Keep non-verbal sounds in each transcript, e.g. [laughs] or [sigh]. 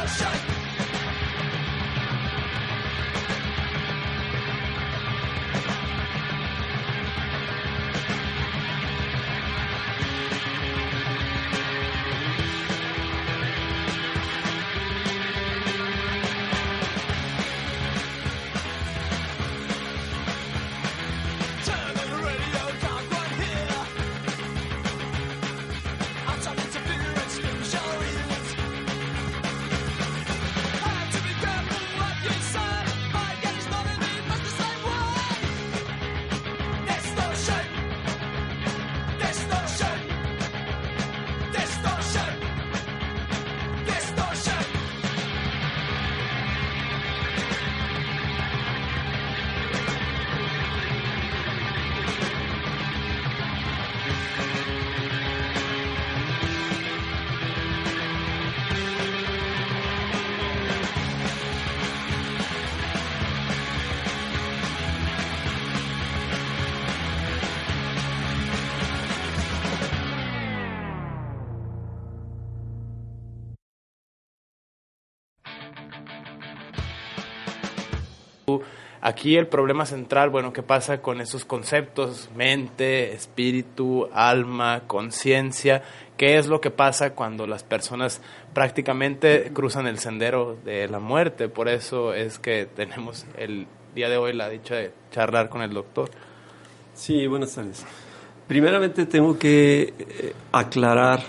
Revolution! Aquí el problema central, bueno, ¿qué pasa con esos conceptos? Mente, espíritu, alma, conciencia. ¿Qué es lo que pasa cuando las personas prácticamente cruzan el sendero de la muerte? Por eso es que tenemos el día de hoy la dicha de charlar con el doctor. Sí, buenas tardes. Primeramente tengo que eh, aclarar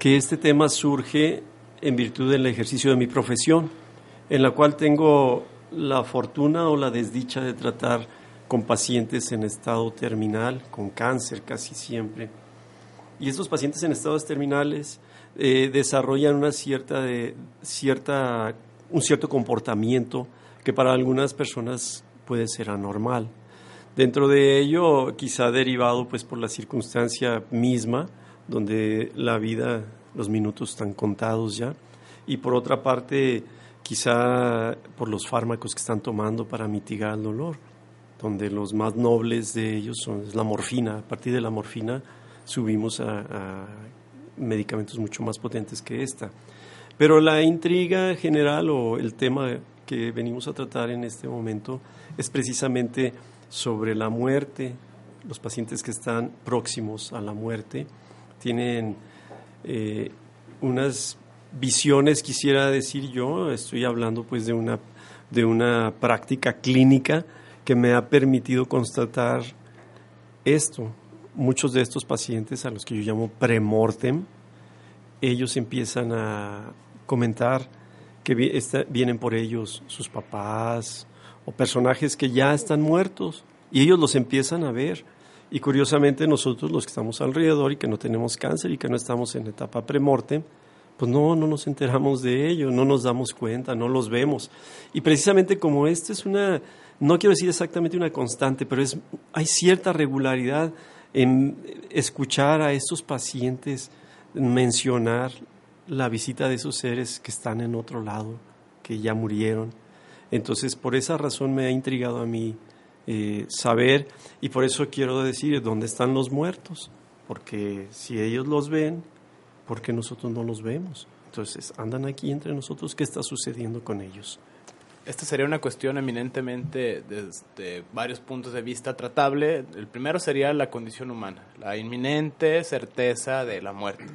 que este tema surge en virtud del ejercicio de mi profesión, en la cual tengo la fortuna o la desdicha de tratar con pacientes en estado terminal, con cáncer casi siempre. Y estos pacientes en estados terminales eh, desarrollan una cierta, de, cierta, un cierto comportamiento que para algunas personas puede ser anormal. Dentro de ello, quizá derivado pues por la circunstancia misma, donde la vida, los minutos están contados ya, y por otra parte, quizá por los fármacos que están tomando para mitigar el dolor, donde los más nobles de ellos son la morfina. A partir de la morfina subimos a, medicamentos mucho más potentes que esta. Pero la intriga general o el tema que venimos a tratar en este momento es precisamente sobre la muerte. Los pacientes que están próximos a la muerte tienen eh, unas visiones quisiera decir yo, estoy hablando pues de una, de una práctica clínica que me ha permitido constatar esto. Muchos de estos pacientes a los que yo llamo premortem, ellos empiezan a comentar que vienen por ellos sus papás o personajes que ya están muertos y ellos los empiezan a ver. Y curiosamente nosotros los que estamos alrededor y que no tenemos cáncer y que no estamos en etapa premortem, pues no, no nos enteramos de ello, no nos damos cuenta, no los vemos. Y precisamente como esta es una, no quiero decir exactamente una constante, pero es, hay cierta regularidad en escuchar a estos pacientes mencionar la visita de esos seres que están en otro lado, que ya murieron. Entonces, por esa razón me ha intrigado a mí eh, saber y por eso quiero decir dónde están los muertos, porque si ellos los ven, ¿por qué nosotros no los vemos? Entonces, andan aquí entre nosotros, ¿qué está sucediendo con ellos? Esta sería una cuestión eminentemente desde varios puntos de vista tratable. El primero sería la condición humana, la inminente certeza de la muerte.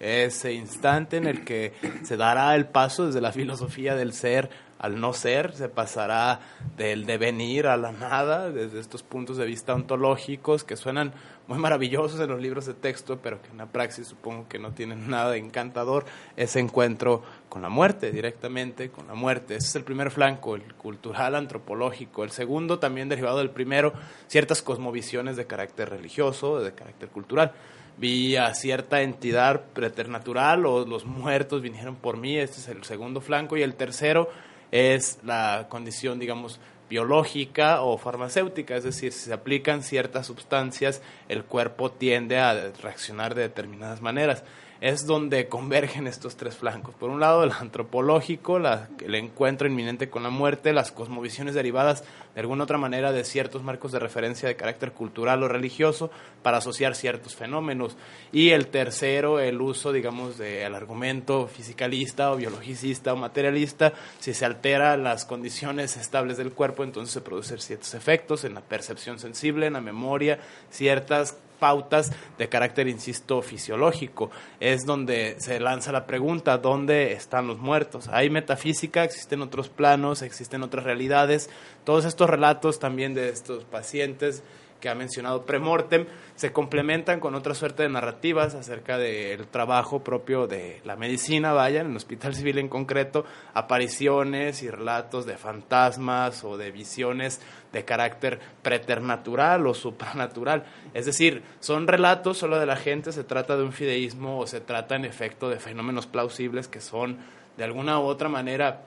Ese instante en el que se dará el paso desde la filosofía del ser al no ser, se pasará del devenir a la nada, desde estos puntos de vista ontológicos que suenan muy maravillosos en los libros de texto, pero que en la praxis supongo que no tienen [laughs] nada de encantador, ese encuentro con la muerte, directamente con la muerte. Ese es el primer flanco, el cultural antropológico. El segundo, también derivado del primero, ciertas cosmovisiones de carácter religioso, de carácter cultural vi a cierta entidad preternatural o los muertos vinieron por mí, este es el segundo flanco, y el tercero es la condición, digamos, biológica o farmacéutica, es decir, si se aplican ciertas sustancias, el cuerpo tiende a reaccionar de determinadas maneras es donde convergen estos tres flancos. Por un lado, el antropológico, el encuentro inminente con la muerte, las cosmovisiones derivadas de alguna otra manera de ciertos marcos de referencia de carácter cultural o religioso para asociar ciertos fenómenos. Y el tercero, el uso, digamos, del argumento fisicalista o biologicista o materialista. Si se alteran las condiciones estables del cuerpo, entonces se producen ciertos efectos en la percepción sensible, en la memoria, ciertas pautas de carácter, insisto, fisiológico. Es donde se lanza la pregunta, ¿dónde están los muertos? Hay metafísica, existen otros planos, existen otras realidades. Todos estos relatos también de estos pacientes que ha mencionado Premortem, se complementan con otra suerte de narrativas acerca del trabajo propio de la medicina, vaya, en el Hospital Civil en concreto, apariciones y relatos de fantasmas o de visiones de carácter preternatural o supranatural. Es decir, son relatos solo de la gente, se trata de un fideísmo o se trata en efecto de fenómenos plausibles que son de alguna u otra manera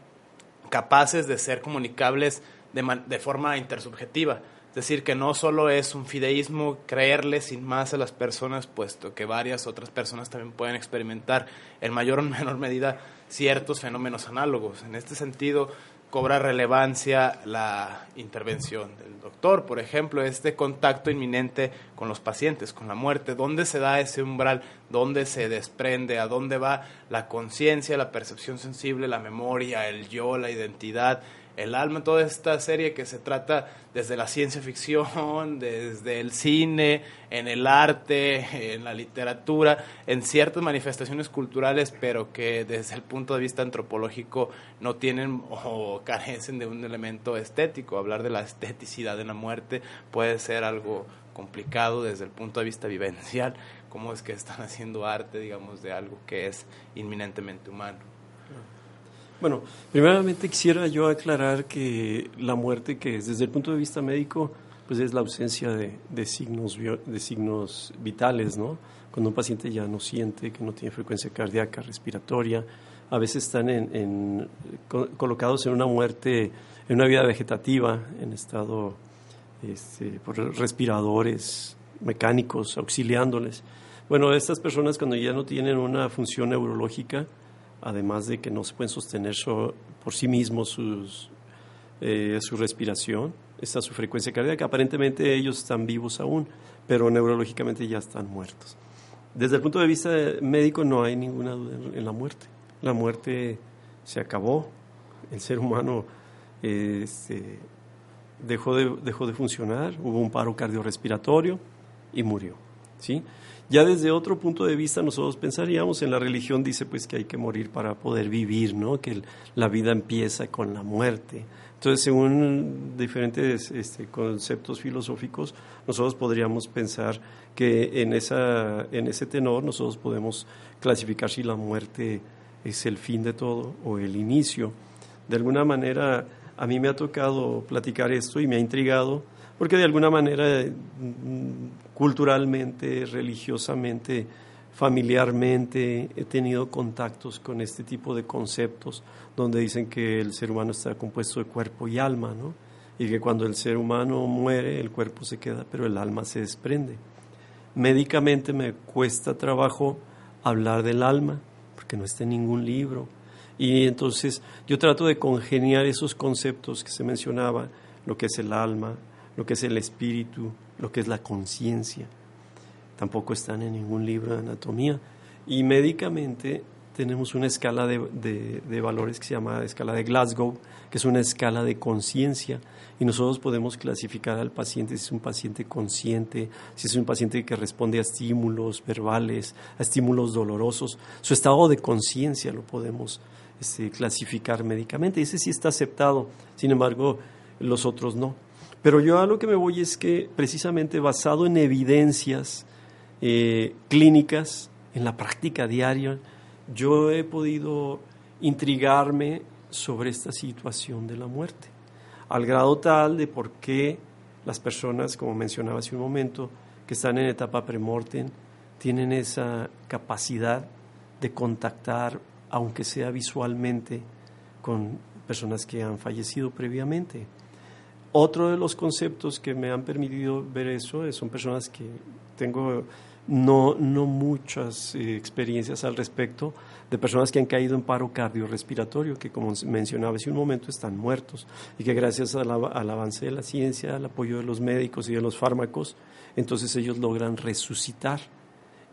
capaces de ser comunicables de, de forma intersubjetiva. Decir, que no solo es un fideísmo creerle sin más a las personas, puesto que varias otras personas también pueden experimentar en mayor o [laughs] menor medida ciertos fenómenos análogos. En este sentido, cobra relevancia la intervención del doctor, por ejemplo, este contacto inminente con los pacientes, con la muerte, dónde se da ese umbral, dónde se desprende, a dónde va la conciencia, la percepción sensible, la memoria, el yo, la identidad, el alma, toda esta serie que se trata desde la ciencia ficción, [laughs] desde el cine, en el arte, en la literatura, en ciertas manifestaciones culturales, pero que desde el punto de vista antropológico no tienen o carecen de un elemento estético. Hablar de la esteticidad de la muerte puede ser algo complicado desde el punto de vista vivencial, cómo es que están haciendo arte, digamos, de algo que es inminentemente humano. Bueno, primeramente quisiera yo aclarar que la muerte, que es desde el punto de vista médico, pues es la ausencia de, signos, de signos vitales, ¿no? Cuando un paciente ya no siente, que no tiene frecuencia cardíaca, respiratoria, a veces están en, colocados en una muerte, en una vida vegetativa, en estado este, por respiradores mecánicos auxiliándoles. Bueno, estas personas cuando ya no tienen una función neurológica, además de que no se pueden sostener por sí mismos sus, eh, su respiración, está su frecuencia cardíaca. Aparentemente ellos están vivos aún, pero neurológicamente ya están muertos. Desde el punto de vista médico no hay ninguna duda en la muerte. La muerte se acabó, el ser humano este, dejó, de, dejó de funcionar, hubo un paro cardiorrespiratorio y murió. ¿sí? Ya desde otro punto de vista nosotros pensaríamos en la religión dice pues que hay que morir para poder vivir, ¿no? Que la vida empieza con la muerte. Entonces, según diferentes este, conceptos filosóficos, nosotros podríamos pensar que en, esa, en ese tenor nosotros podemos clasificar si la muerte es el fin de todo o el inicio. De alguna manera, a mí me ha tocado platicar esto y me ha intrigado, porque de alguna manera, culturalmente, religiosamente, familiarmente, he tenido contactos con este tipo de conceptos donde dicen que el ser humano está compuesto de cuerpo y alma, ¿no? Y que cuando el ser humano muere, el cuerpo se queda, pero el alma se desprende. Médicamente me cuesta trabajo hablar del alma, porque no está en ningún libro. Y entonces yo trato de congeniar esos conceptos que se mencionaba, lo que es el alma, lo que es el espíritu, lo que es la conciencia. Tampoco están en ningún libro de anatomía. Y médicamente tenemos una escala de, de, valores que se llama escala de Glasgow, que es una escala de conciencia, y nosotros podemos clasificar al paciente si es un paciente consciente, si es un paciente que responde a estímulos verbales, a estímulos dolorosos. Su estado de conciencia lo podemos este, clasificar médicamente, ese sí está aceptado, sin embargo, los otros no. Pero yo a lo que me voy es que precisamente basado en evidencias eh, clínicas, en la práctica diaria, yo he podido intrigarme sobre esta situación de la muerte, al grado tal de por qué las personas, como mencionaba hace un momento, que están en etapa premortem, tienen esa capacidad de contactar, aunque sea visualmente, con personas que han fallecido previamente. Otro de los conceptos que me han permitido ver eso son personas que tengo no, no muchas eh, experiencias al respecto de personas que han caído en paro cardiorrespiratorio, que como mencionaba hace un momento están muertos y que gracias al, avance de la ciencia, al apoyo de los médicos y de los fármacos, entonces ellos logran resucitar.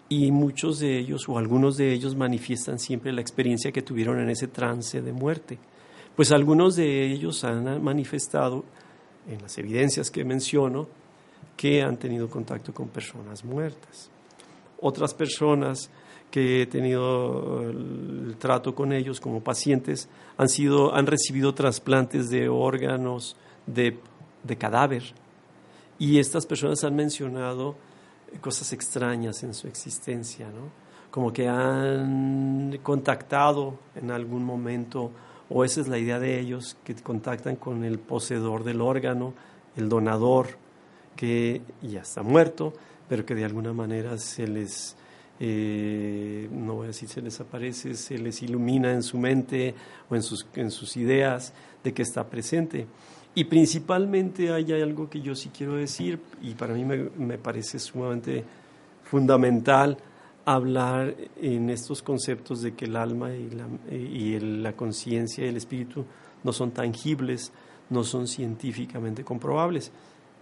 Y muchos de ellos o algunos de ellos manifiestan siempre la experiencia que tuvieron en ese trance de muerte. Pues algunos de ellos han manifestado en las evidencias que menciono que han tenido contacto con personas muertas otras personas que he tenido el trato con ellos como pacientes han sido han recibido trasplantes de órganos de, de cadáver y estas personas han mencionado cosas extrañas en su existencia, ¿no? Como que han contactado en algún momento, o esa es la idea de ellos, que contactan con el poseedor del órgano, el donador, que ya está muerto, pero que de alguna manera se les, eh, no voy a decir se les aparece, se les ilumina en su mente o en sus, en sus ideas de que está presente. Y principalmente hay algo que yo sí quiero decir y para mí me, parece sumamente fundamental hablar en estos conceptos de que el alma y la, conciencia y el espíritu no son tangibles, no son científicamente comprobables.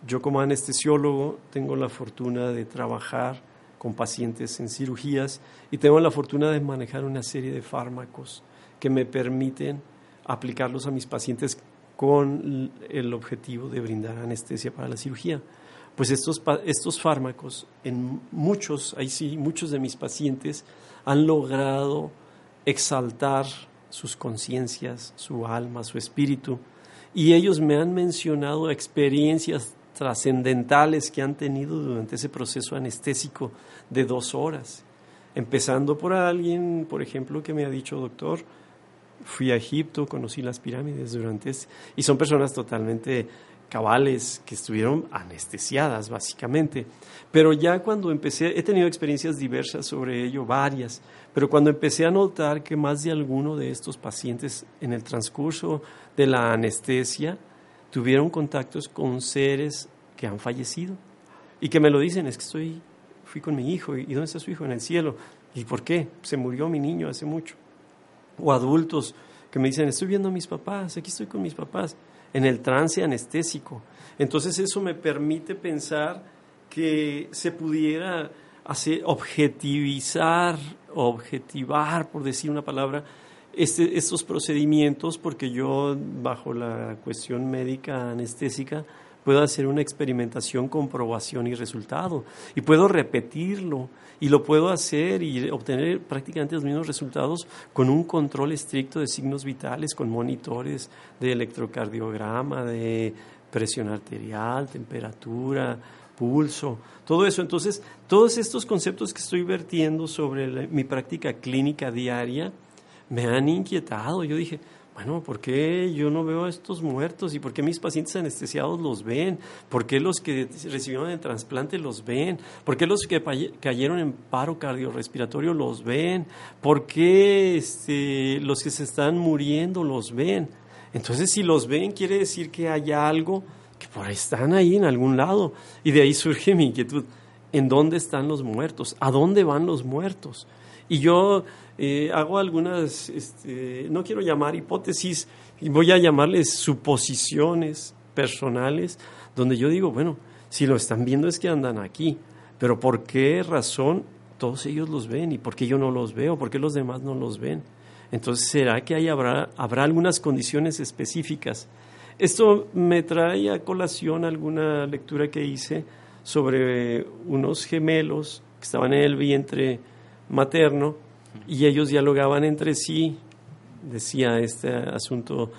Yo como anestesiólogo tengo la fortuna de trabajar con pacientes en cirugías y tengo la fortuna de manejar una serie de fármacos que me permiten aplicarlos a mis pacientes con el objetivo de brindar anestesia para la cirugía. Pues estos, estos fármacos, en muchos, ahí sí, muchos de mis pacientes han logrado exaltar sus conciencias, su alma, su espíritu, y ellos me han mencionado experiencias trascendentales que han tenido durante ese proceso anestésico de dos horas. Empezando por alguien, por ejemplo, que me ha dicho, doctor, fui a Egipto, conocí las pirámides durante ese, y son personas totalmente cabales que estuvieron anestesiadas básicamente. Pero ya cuando empecé, he tenido experiencias diversas sobre ello, varias, pero cuando empecé a notar que más de alguno de estos pacientes en el transcurso de la anestesia tuvieron contactos con seres que han fallecido y que me lo dicen, es que estoy, fui con mi hijo, ¿y dónde está su hijo? En el cielo. ¿Y por qué? Se murió mi niño hace mucho. O adultos que me dicen, estoy viendo a mis papás, aquí estoy con mis papás, en el trance anestésico. Entonces eso me permite pensar que se pudiera hacer, objetivizar, objetivar, por decir una palabra, este, estos procedimientos, porque yo, bajo la cuestión médica anestésica, puedo hacer una experimentación, comprobación y resultado. Y puedo repetirlo y lo puedo hacer y obtener prácticamente los mismos resultados con un control estricto de signos vitales, con monitores de electrocardiograma, de presión arterial, temperatura, pulso, todo eso. Entonces, todos estos conceptos que estoy vertiendo sobre mi práctica clínica diaria me han inquietado. Yo dije, bueno, ¿por qué yo no veo a estos muertos? ¿Y por qué mis pacientes anestesiados los ven? ¿Por qué los que recibieron el trasplante los ven? ¿Por qué los que cayeron en paro cardiorrespiratorio los ven? ¿Por qué este, los que se están muriendo los ven? Entonces, si los ven, quiere decir que hay algo que por ahí están ahí en algún lado. Y de ahí surge mi inquietud. ¿En dónde están los muertos? ¿A dónde van los muertos? Y yo eh, hago algunas, este, no quiero llamar hipótesis, voy a llamarles suposiciones personales, donde yo digo, bueno, si lo están viendo es que andan aquí, pero ¿por qué razón todos ellos los ven y por qué yo no los veo? ¿Por qué los demás no los ven? Entonces, ¿será que ahí habrá, habrá algunas condiciones específicas? Esto me trae a colación alguna lectura que hice sobre unos gemelos que estaban en el vientre materno y ellos dialogaban entre sí, decía este asunto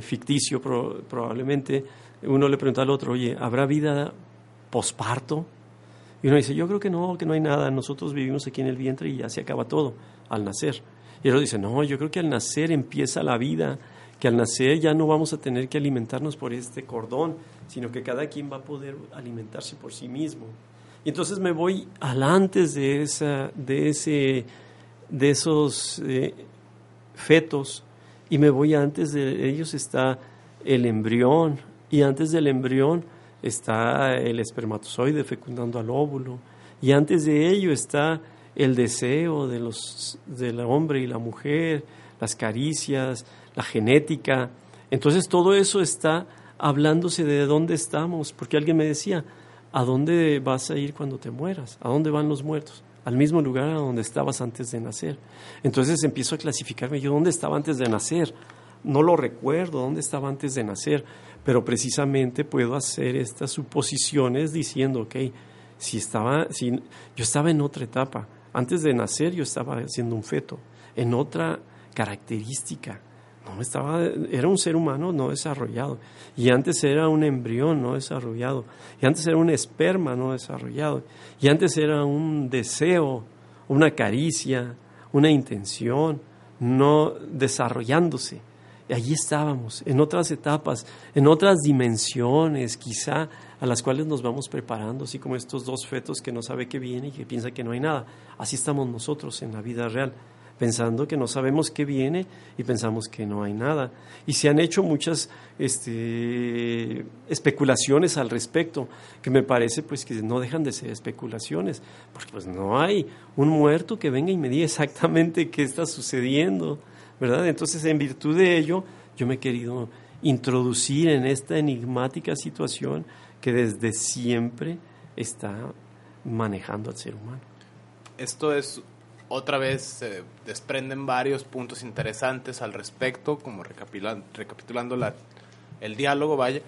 ficticio probablemente, uno le pregunta al otro, oye, ¿habrá vida posparto? Y uno dice, yo creo que no, que no hay nada, nosotros vivimos aquí en el vientre y ya se acaba todo al nacer. Y otro dice, no, yo creo que al nacer empieza la vida, que al nacer ya no vamos a tener que alimentarnos por este cordón, sino que cada quien va a poder alimentarse por sí mismo. Y entonces me voy al antes de, esa, de ese de esos eh, fetos y me voy antes de ellos está el embrión y antes del embrión está el espermatozoide fecundando al óvulo y antes de ello está el deseo de los del hombre y la mujer, las caricias, la genética. Entonces todo eso está hablándose de dónde estamos, porque alguien me decía, ¿a dónde vas a ir cuando te mueras? ¿A dónde van los muertos? al mismo lugar a donde estabas antes de nacer. Entonces empiezo a clasificarme yo dónde estaba antes de nacer. No lo recuerdo dónde estaba antes de nacer, pero precisamente puedo hacer estas suposiciones diciendo, ok, si estaba, si yo estaba en otra etapa, antes de nacer yo estaba siendo un feto, en otra característica, no estaba, era un ser humano no desarrollado. Y antes era un embrión no desarrollado. Y antes era un esperma no desarrollado. Y antes era un deseo, una caricia, una intención no desarrollándose. Y allí estábamos, en otras etapas, en otras dimensiones, quizá a las cuales nos vamos preparando, así como estos dos fetos que no sabe qué viene y que piensa que no hay nada. Así estamos nosotros en la vida real pensando que no sabemos qué viene y pensamos que no hay nada. Y se han hecho muchas este, especulaciones al respecto, que me parece pues que no dejan de ser especulaciones, porque pues no hay un muerto que venga y me diga exactamente qué está sucediendo, ¿verdad? Entonces, en virtud de ello, yo me he querido introducir en esta enigmática situación que desde siempre está manejando al ser humano. Esto es otra vez se desprenden varios puntos interesantes al respecto, como recapitulando, recapitulando la, el diálogo, vaya,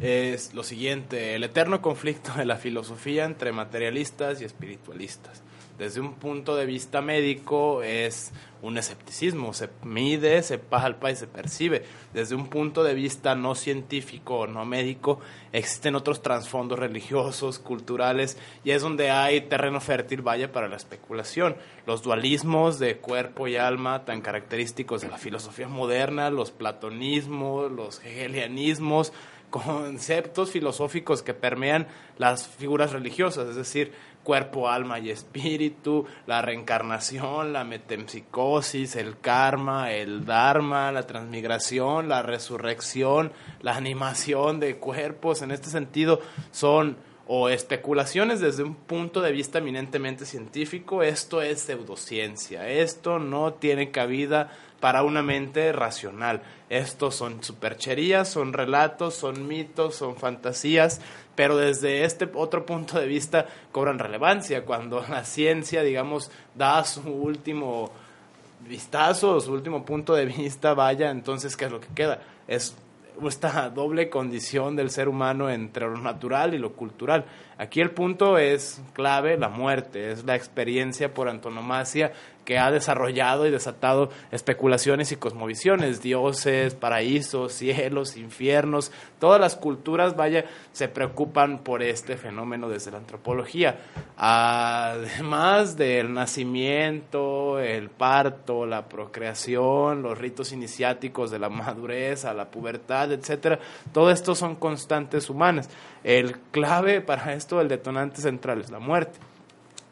es lo siguiente, el eterno conflicto de la filosofía entre materialistas y espiritualistas desde un punto de vista médico es un escepticismo, se mide, se palpa y se percibe. Desde un punto de vista no científico o no médico, existen otros trasfondos religiosos, culturales, y es donde hay terreno fértil, vaya, para la especulación. Los dualismos de cuerpo y alma, tan característicos de la filosofía moderna, los platonismos, los hegelianismos, [laughs] conceptos filosóficos que permean las figuras religiosas, es decir, cuerpo, alma y espíritu, la reencarnación, la metempsicosis, el karma, el dharma, la transmigración, la resurrección, la animación de cuerpos, en este sentido son o especulaciones desde un punto de vista eminentemente científico, esto es pseudociencia, esto no tiene cabida para una mente racional. Estos son supercherías, son relatos, son mitos, son fantasías, pero desde este otro punto de vista cobran relevancia cuando la ciencia, digamos, da su último vistazo, su último punto de vista, vaya, entonces, ¿qué es lo que queda? Es esta doble condición del ser humano entre lo natural y lo cultural. Aquí el punto es clave, la muerte, es la experiencia por antonomasia que ha desarrollado y desatado especulaciones y cosmovisiones, dioses, paraísos, cielos, infiernos, todas las culturas, vaya, se preocupan por este fenómeno desde la antropología. Además del nacimiento, el parto, la procreación, los ritos iniciáticos de la madurez a la pubertad, etcétera, todo esto son constantes humanas. El clave para esto, el detonante central es la muerte.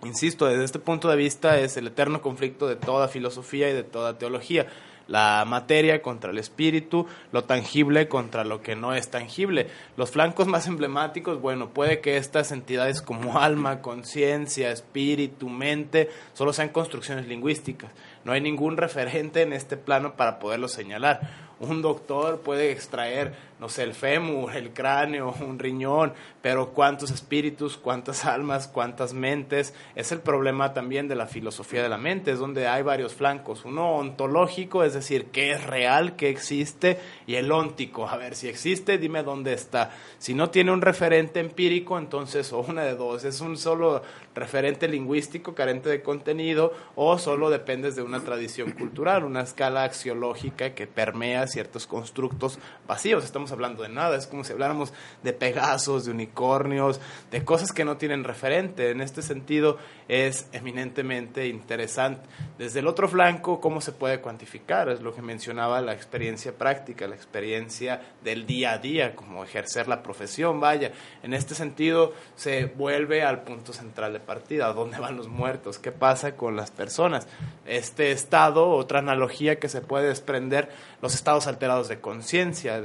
Insisto, desde este punto de vista es el eterno conflicto de toda filosofía y de toda teología. La materia contra el espíritu, lo tangible contra lo que no es tangible. Los flancos más emblemáticos, bueno, puede que estas entidades como alma, conciencia, espíritu, mente, solo sean construcciones lingüísticas. No hay ningún referente en este plano para poderlo señalar un doctor puede extraer, no sé, el fémur, el cráneo, un riñón, pero cuántos espíritus, cuántas almas, cuántas mentes, es el problema también de la filosofía de la mente, es donde hay varios flancos, uno ontológico, es decir, qué es real, qué existe, y el óntico, a ver, si existe, dime dónde está. Si no tiene un referente empírico, entonces, o una de dos, es un solo referente lingüístico carente de contenido, o solo dependes de una tradición cultural, una escala axiológica que permea ciertos constructos vacíos. Estamos hablando de nada, es como si habláramos de Pegasos, de unicornios, de cosas que no tienen referente. En este sentido es eminentemente interesante. Desde el otro flanco, ¿cómo se puede cuantificar? Es lo que mencionaba la experiencia práctica, la experiencia del día a día, como ejercer la profesión, vaya. En este sentido se vuelve al punto central de partida, ¿dónde van los muertos? ¿Qué pasa con las personas? Este estado, otra analogía que se puede desprender, los estados alterados de conciencia,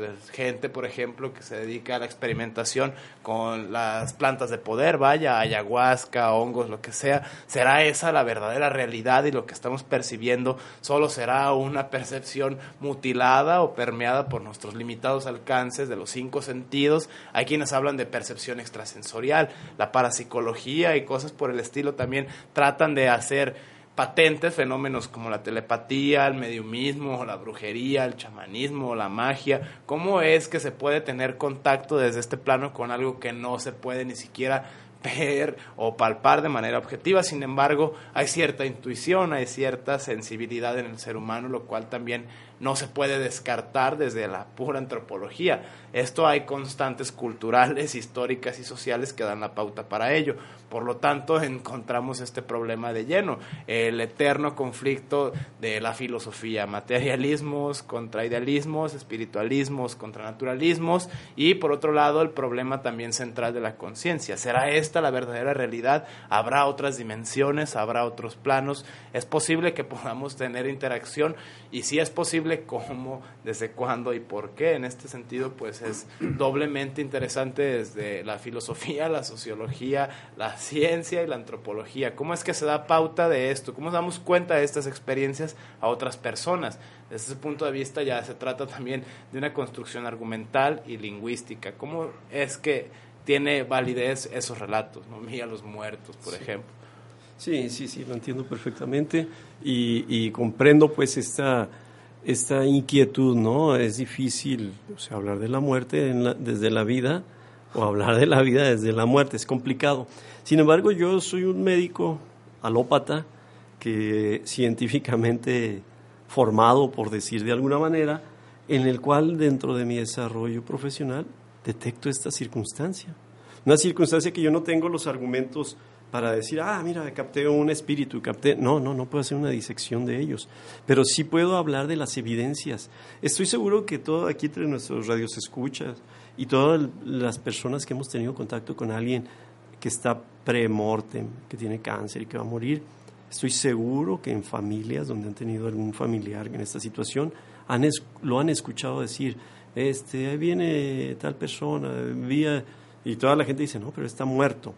por ejemplo, que se dedica a la experimentación con las plantas de poder, vaya, ayahuasca, hongos, lo que sea, ¿será esa la verdadera realidad y lo que estamos percibiendo solo será una percepción mutilada o permeada por nuestros limitados alcances de los cinco sentidos? Hay quienes hablan de percepción extrasensorial, la parapsicología y cosas por el estilo también tratan de hacer patentes fenómenos como la telepatía, el mediumismo, la brujería, el chamanismo, la magia. ¿Cómo es que se puede tener contacto desde este plano con algo que no se puede ni siquiera [laughs] ver o palpar de manera objetiva. Sin embargo, hay cierta intuición, hay cierta sensibilidad en el ser humano, lo cual también no se puede descartar desde la pura antropología. Esto hay constantes culturales, históricas y sociales que dan la pauta para ello. Por lo tanto, encontramos este problema de lleno, el eterno conflicto de la filosofía, materialismos contra idealismos, espiritualismos contra naturalismos y por otro lado el problema también central de la conciencia. ¿Será esta la verdadera realidad? ¿Habrá otras dimensiones? ¿Habrá otros planos? ¿Es posible que podamos tener interacción? Y si es posible, ¿cómo? ¿Desde cuándo y por qué? En este sentido, pues es doblemente interesante desde la filosofía, la sociología, la ciencia y la antropología. ¿Cómo es que se da pauta de esto? ¿Cómo damos cuenta de estas experiencias a otras personas? Desde ese punto de vista ya se trata también de una construcción argumental y lingüística. ¿Cómo es que tiene validez esos relatos? ¿no? Mía los muertos, por ejemplo. Sí, sí, sí, lo entiendo perfectamente y, comprendo pues esta, esta inquietud, ¿no? Es difícil hablar de la muerte desde la vida o hablar de la vida desde la muerte, es complicado. Sin embargo, yo soy un médico alópata que científicamente formado, por decir de alguna manera, en el cual dentro de mi desarrollo profesional detecto esta circunstancia. Una circunstancia que yo no tengo los argumentos para decir, ah, mira, capté un espíritu, capté... No, no, no puedo hacer una disección de ellos, pero sí puedo hablar de las evidencias. Estoy seguro que todo aquí entre nuestros radios escuchas y todas las personas que hemos tenido contacto con alguien que está pre-mortem, que tiene cáncer y que va a morir, estoy seguro que en familias donde han tenido algún familiar en esta situación, han lo han escuchado decir, este, ahí viene tal persona, vía, y toda la gente dice, no, pero está muerto.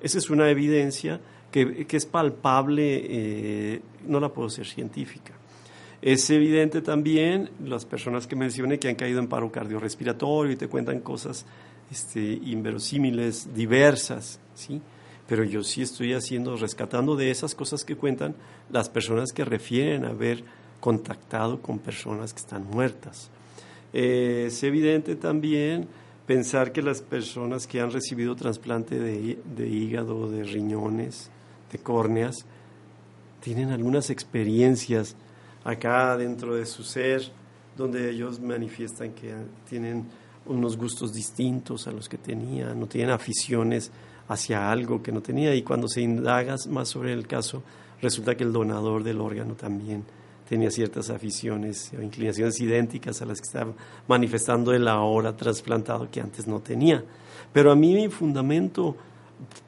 Esa es una evidencia que, que es palpable, eh, no la puedo ser científica. Es evidente también las personas que mencioné que han caído en paro cardiorrespiratorio y te cuentan cosas este, inverosímiles, diversas, ¿sí? Pero yo sí estoy haciendo, rescatando de esas cosas que cuentan las personas que refieren haber contactado con personas que están muertas. Eh, es evidente también pensar que las personas que han recibido trasplante de, de hígado, de riñones, de córneas, tienen algunas experiencias acá dentro de su ser donde ellos manifiestan que tienen unos gustos distintos a los que tenían, no tienen aficiones hacia algo que no tenía. Y cuando se indagas más sobre el caso resulta que el donador del órgano también tenía ciertas aficiones o inclinaciones idénticas a las que estaba manifestando el ahora trasplantado que antes no tenía. Pero a mí mi fundamento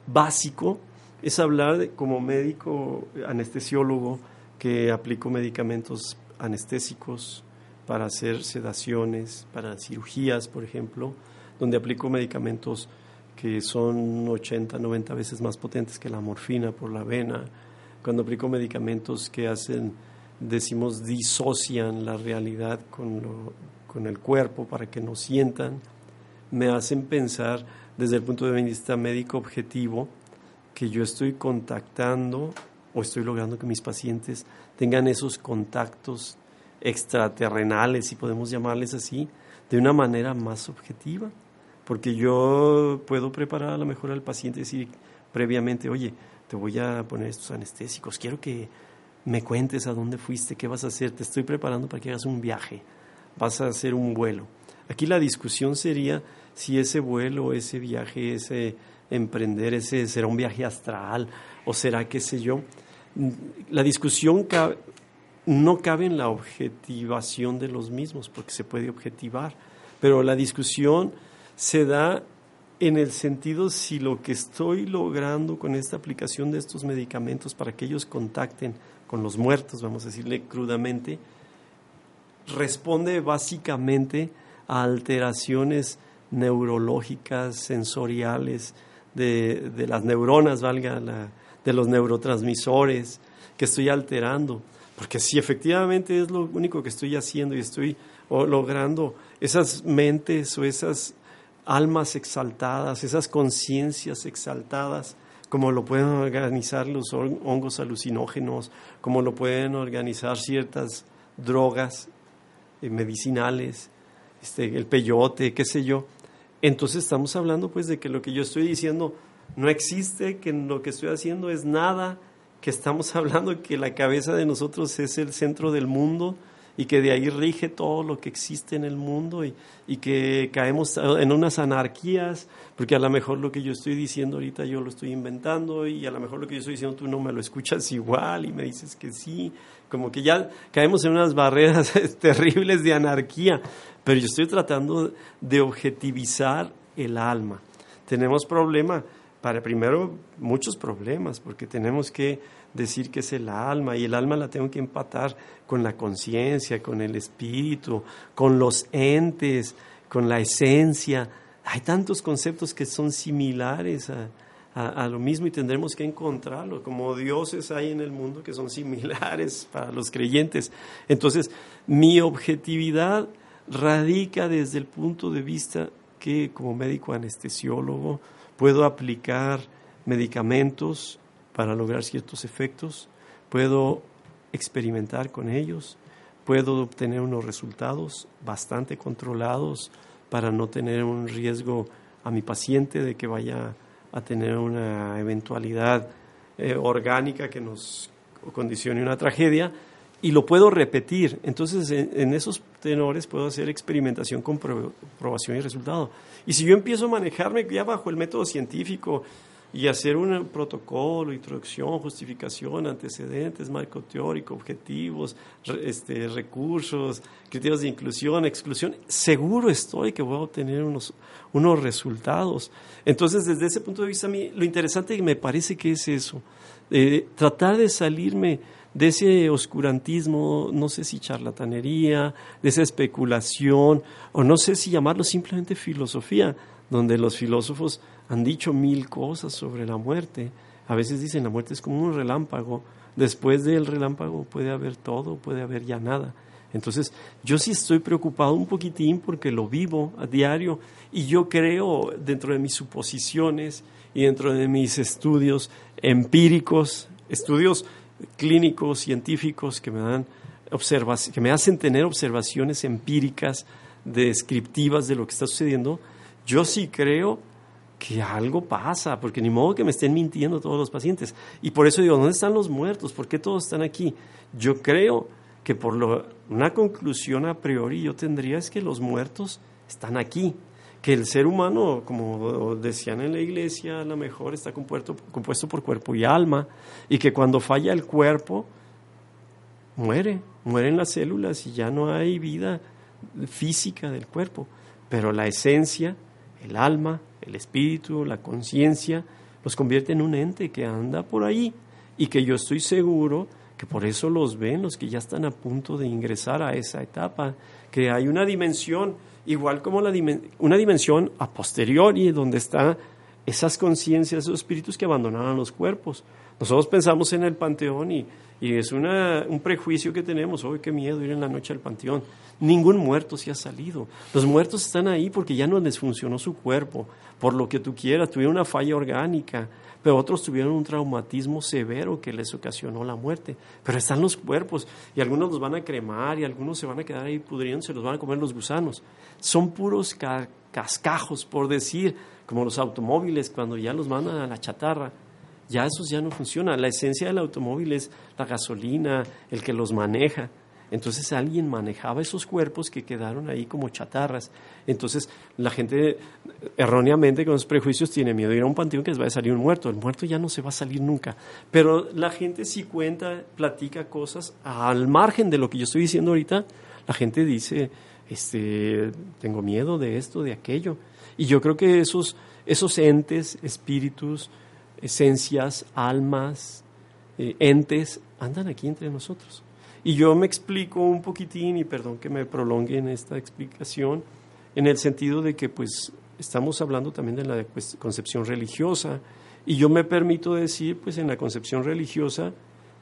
básico es hablar como médico anestesiólogo que aplico medicamentos anestésicos para hacer sedaciones, para cirugías, por ejemplo, donde aplico medicamentos que son 80, 90 veces más potentes que la morfina por la vena, cuando aplico medicamentos que hacen decimos, disocian la realidad con, con el cuerpo para que no sientan, me hacen pensar desde el punto de vista médico objetivo que yo estoy contactando o estoy logrando que mis pacientes tengan esos contactos extraterrenales, si podemos llamarles así, de una manera más objetiva. Porque yo puedo preparar a lo mejor al paciente y decir previamente, oye, te voy a poner estos anestésicos, quiero que me cuentes a dónde fuiste, qué vas a hacer, te estoy preparando para que hagas un viaje, vas a hacer un vuelo. Aquí la discusión sería si ese vuelo, ese viaje, ese emprender, ese será un viaje astral o será qué sé yo. La discusión no cabe en la objetivación de los mismos, porque se puede objetivar, pero la discusión se da en el sentido si lo que estoy logrando con esta aplicación de estos medicamentos para que ellos contacten con los muertos, vamos a decirle crudamente, responde básicamente a alteraciones neurológicas, sensoriales, de, las neuronas, valga de los neurotransmisores que estoy alterando. Porque si efectivamente es lo único que estoy haciendo y estoy logrando esas mentes o esas almas exaltadas, esas conciencias exaltadas, como lo pueden organizar los hongos alucinógenos, como lo pueden organizar ciertas drogas eh, medicinales, este, el peyote, qué sé yo. Entonces estamos hablando pues de que lo que yo estoy diciendo no existe, que lo que estoy haciendo es nada, que estamos [laughs] hablando que la cabeza de nosotros es el centro del mundo y que de ahí rige todo lo que existe en el mundo y, y, que caemos en unas anarquías, porque a lo mejor lo que yo estoy diciendo ahorita yo lo estoy inventando y a lo mejor lo que yo estoy diciendo tú no me lo escuchas [laughs] igual y me dices que sí, como que ya caemos en unas barreras [laughs] terribles de anarquía, pero yo estoy tratando de objetivizar el alma. Tenemos problema para primero muchos problemas, porque tenemos que decir que es el alma y el alma la tengo que empatar con la conciencia, con el espíritu, con los entes, con la esencia. Hay tantos conceptos que son similares a, a, lo mismo y tendremos que encontrarlo, como dioses hay en el mundo que son similares [laughs] para los creyentes. Entonces, mi objetividad radica desde el punto de vista que como médico anestesiólogo puedo aplicar medicamentos para lograr ciertos efectos, puedo experimentar con ellos, puedo obtener unos resultados bastante controlados para no tener un riesgo a mi paciente de que vaya a tener una eventualidad eh, orgánica que nos condicione una tragedia y lo puedo repetir. Entonces, en, esos tenores puedo hacer experimentación con probación y resultado. Y si yo empiezo a manejarme ya bajo el método científico, y hacer un protocolo, introducción, justificación, antecedentes, marco teórico, objetivos, este, recursos, criterios de inclusión, exclusión, seguro estoy que voy a obtener unos, unos resultados. Entonces, desde ese punto de vista, a mí lo interesante me parece que es eso, tratar de salirme de ese oscurantismo, no sé si charlatanería, de esa especulación, o no sé si llamarlo simplemente filosofía, donde los filósofos han dicho mil cosas sobre la muerte. A veces dicen la muerte es como un relámpago. Después del relámpago puede haber todo, puede haber ya nada. Entonces, yo sí estoy preocupado un poquitín porque lo vivo a diario y yo creo dentro de mis suposiciones y dentro de mis estudios empíricos, estudios clínicos, científicos que me dan que me hacen tener observaciones empíricas descriptivas de lo que está sucediendo, yo sí creo que algo pasa, porque ni modo que me estén mintiendo todos los pacientes. Y por eso digo, ¿dónde están los muertos? ¿Por qué todos están aquí? Yo creo que por lo, una conclusión a priori yo tendría es que los muertos están aquí, que el ser humano, como decían en la iglesia, a lo mejor está compuesto, compuesto por cuerpo y alma, y que cuando falla el cuerpo, muere, mueren las células y ya no hay vida física del cuerpo, pero la esencia, el alma, el espíritu, la conciencia, los convierte en un ente que anda por ahí y que yo estoy seguro que por eso los ven los que ya están a punto de ingresar a esa etapa, que hay una dimensión, igual como la una dimensión a posteriori, donde están esas conciencias, esos espíritus que abandonaron los cuerpos. Nosotros pensamos en el panteón y, es un prejuicio que tenemos, hoy qué miedo ir en la noche al panteón. Ningún muerto se ha salido. Los muertos están ahí porque ya no les funcionó su cuerpo, por lo que tú quieras, tuvieron una falla orgánica, pero otros tuvieron un traumatismo severo que les ocasionó la muerte. Pero están los cuerpos y algunos los van a cremar y algunos se van a quedar ahí pudriéndose, los van a comer los gusanos. Son puros cascajos, por decir, como los automóviles cuando ya los mandan a la chatarra ya esos ya no funcionan. La esencia del automóvil es la gasolina, el que los maneja. Entonces alguien manejaba esos cuerpos que quedaron ahí como chatarras. Entonces la gente erróneamente con los prejuicios tiene miedo de ir a un panteón que les va a salir un muerto. El muerto ya no se va a salir nunca. Pero la gente sí cuenta, platica cosas al margen de lo que yo estoy diciendo ahorita. La gente dice, este, tengo miedo de esto, de aquello. Y yo creo que esos, esos entes, espíritus, esencias, almas, eh, entes, andan aquí entre nosotros. Y yo me explico un poquitín, y perdón que me prolongue en esta explicación, en el sentido de que pues estamos hablando también de la concepción religiosa, y yo me permito decir, pues en la concepción religiosa,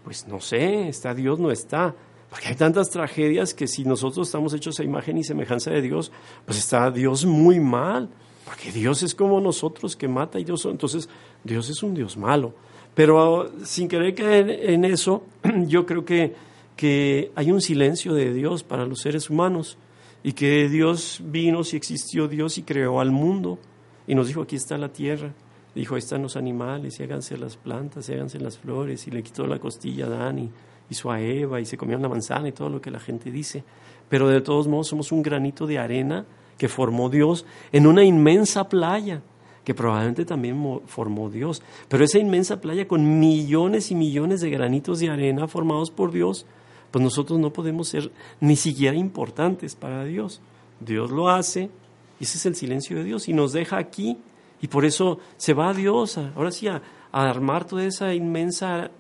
pues no sé, está Dios, no está, porque hay tantas tragedias que si nosotros estamos hechos a imagen y semejanza de Dios, pues está Dios muy mal. Porque Dios es como nosotros que mata y Dios, entonces Dios es un Dios malo. Pero sin querer caer en eso, [clears throat] yo creo que, que hay un silencio de Dios para los seres humanos y que Dios vino, si existió Dios y creó al mundo y nos dijo, aquí está la tierra. Dijo, ahí están los animales y háganse las plantas y háganse las flores y le quitó la costilla a Dani y hizo a Eva y se comió una manzana y todo lo que la gente dice. Pero de todos modos somos un granito de arena que formó Dios en una inmensa playa que probablemente también formó Dios. Pero esa inmensa playa con millones y millones de granitos de arena formados por Dios, pues nosotros no podemos ser ni siquiera importantes para Dios. Dios lo hace, y ese es el silencio de Dios, y nos deja aquí, y por eso se va a Dios, ahora sí, a, armar toda esa inmensa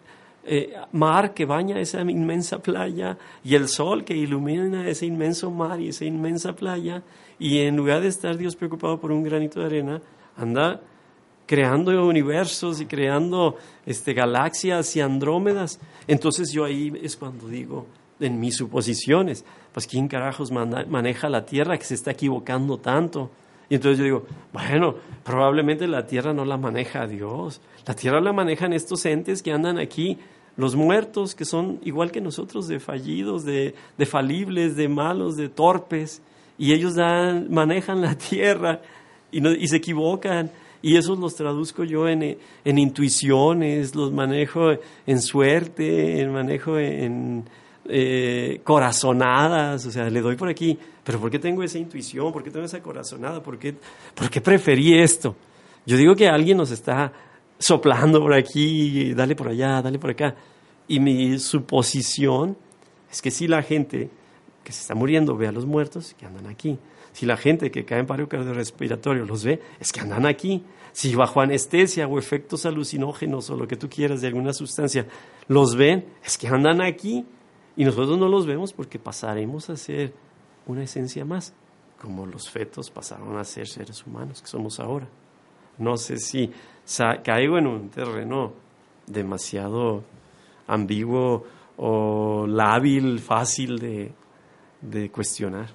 eh, mar que baña esa inmensa playa, y el sol que ilumina ese inmenso mar y esa inmensa playa, y en lugar de estar Dios preocupado por un granito de arena, anda creando universos y creando este, galaxias y andrómedas. Entonces yo ahí es cuando digo, en mis suposiciones, pues ¿quién carajos maneja la Tierra que se está equivocando tanto? Y entonces yo digo, bueno, probablemente la Tierra no la maneja Dios, la Tierra la manejan estos entes que andan aquí, los muertos que son igual que nosotros, de fallidos, de, de falibles, de malos, de torpes y ellos dan, manejan la [laughs] tierra y, se equivocan. Y esos los traduzco yo en, en, intuiciones, los manejo en suerte, en manejo en eh, corazonadas, o sea, le doy por aquí, pero ¿por qué tengo esa intuición? ¿Por qué tengo esa corazonada? ¿Por qué, ¿Por qué preferí esto? Yo digo que alguien nos está soplando por aquí, dale por allá, dale por acá. Y mi suposición es que si la gente que se está muriendo ve a los muertos que andan aquí. Si la gente que cae en paro cardiorrespiratorio los ve, es que andan aquí. Si bajo anestesia o efectos alucinógenos o lo que tú quieras de alguna sustancia los ven, es que andan aquí. Y nosotros no los vemos porque pasaremos a ser una esencia más, como los fetos pasaron a ser seres humanos que somos ahora. No sé si caigo en un terreno demasiado ambiguo o lábil, fácil de, de cuestionar.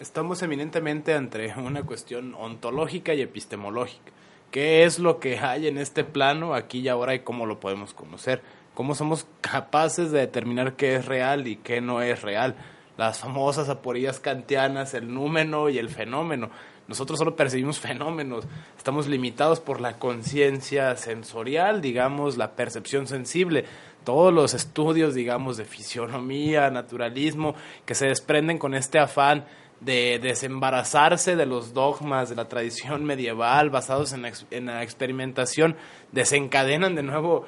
Estamos eminentemente entre una cuestión ontológica y epistemológica. ¿Qué es lo que hay en este plano aquí y ahora y cómo lo podemos conocer? ¿Cómo somos capaces de determinar qué es real y qué no es real? las famosas aporías kantianas, el númeno y el fenómeno. Nosotros solo percibimos fenómenos, estamos limitados por la conciencia sensorial, digamos, la percepción sensible. Todos los estudios, digamos, de fisionomía, naturalismo, que se desprenden con este afán de desembarazarse de los dogmas de la tradición medieval basados en en la experimentación, desencadenan de nuevo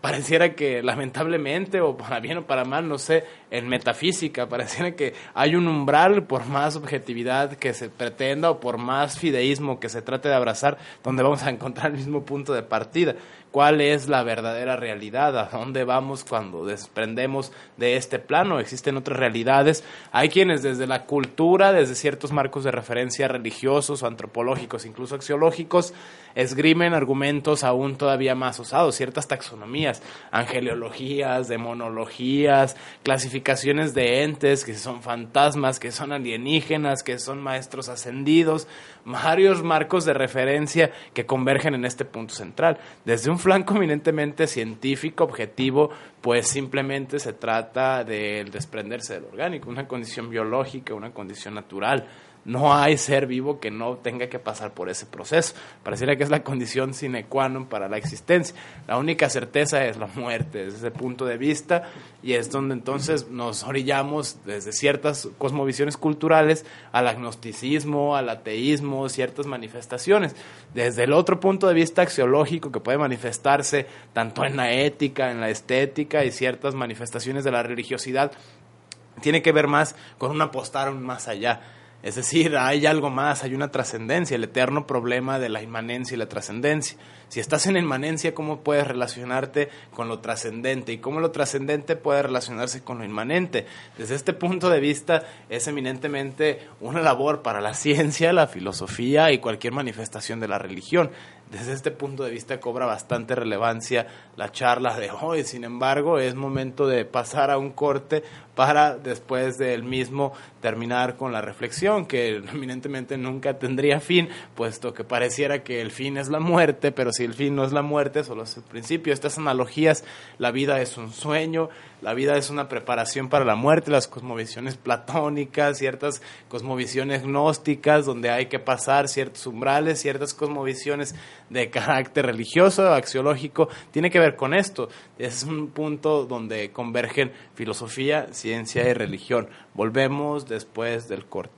pareciera que lamentablemente, o para bien o para mal, no sé, en metafísica, pareciera que hay un umbral por más objetividad que se pretenda o por más fideísmo que se trate de abrazar, donde vamos a encontrar el mismo punto de partida cuál es la verdadera realidad, a dónde vamos cuando desprendemos de este plano. Existen otras realidades. Hay quienes desde la cultura, desde ciertos marcos de referencia religiosos antropológicos, incluso axiológicos, esgrimen argumentos aún todavía más osados, ciertas taxonomías, angeleologías, demonologías, clasificaciones de entes que son fantasmas, que son alienígenas, que son maestros ascendidos, varios marcos de referencia que convergen en este punto central. Desde un flanco eminentemente científico, objetivo, pues simplemente se trata de desprenderse del orgánico, una condición biológica, una condición natural no hay ser vivo que no tenga que pasar por ese proceso. Pareciera que es la condición sine qua non para la existencia. La única certeza es la muerte desde ese punto de vista y es donde entonces nos orillamos desde ciertas cosmovisiones culturales al agnosticismo, al ateísmo, ciertas manifestaciones. Desde el otro punto de vista axiológico que puede manifestarse tanto en la ética, en la estética y ciertas manifestaciones de la religiosidad, tiene que ver más con un apostar más allá es decir, hay algo más, hay una trascendencia, el eterno problema de la inmanencia y la trascendencia. Si estás en inmanencia, ¿cómo puedes relacionarte con lo trascendente? ¿Y cómo lo trascendente puede relacionarse con lo inmanente? Desde este punto de vista, es eminentemente una labor para la ciencia, la filosofía y cualquier manifestación de la religión desde este punto de vista cobra bastante relevancia la charla de hoy. Sin embargo, es momento de pasar a un corte para después del mismo terminar con la reflexión, que [laughs] eminentemente nunca tendría fin, puesto que pareciera que el fin es la muerte, pero si el fin no es la muerte, solo es el principio. Estas analogías, la vida es un sueño, la vida es una preparación para la muerte, las cosmovisiones platónicas, ciertas cosmovisiones gnósticas, donde hay que pasar ciertos umbrales, ciertas cosmovisiones de carácter religioso, axiológico, tiene que ver con esto. Es un punto donde convergen filosofía, ciencia y religión. Volvemos después del corte.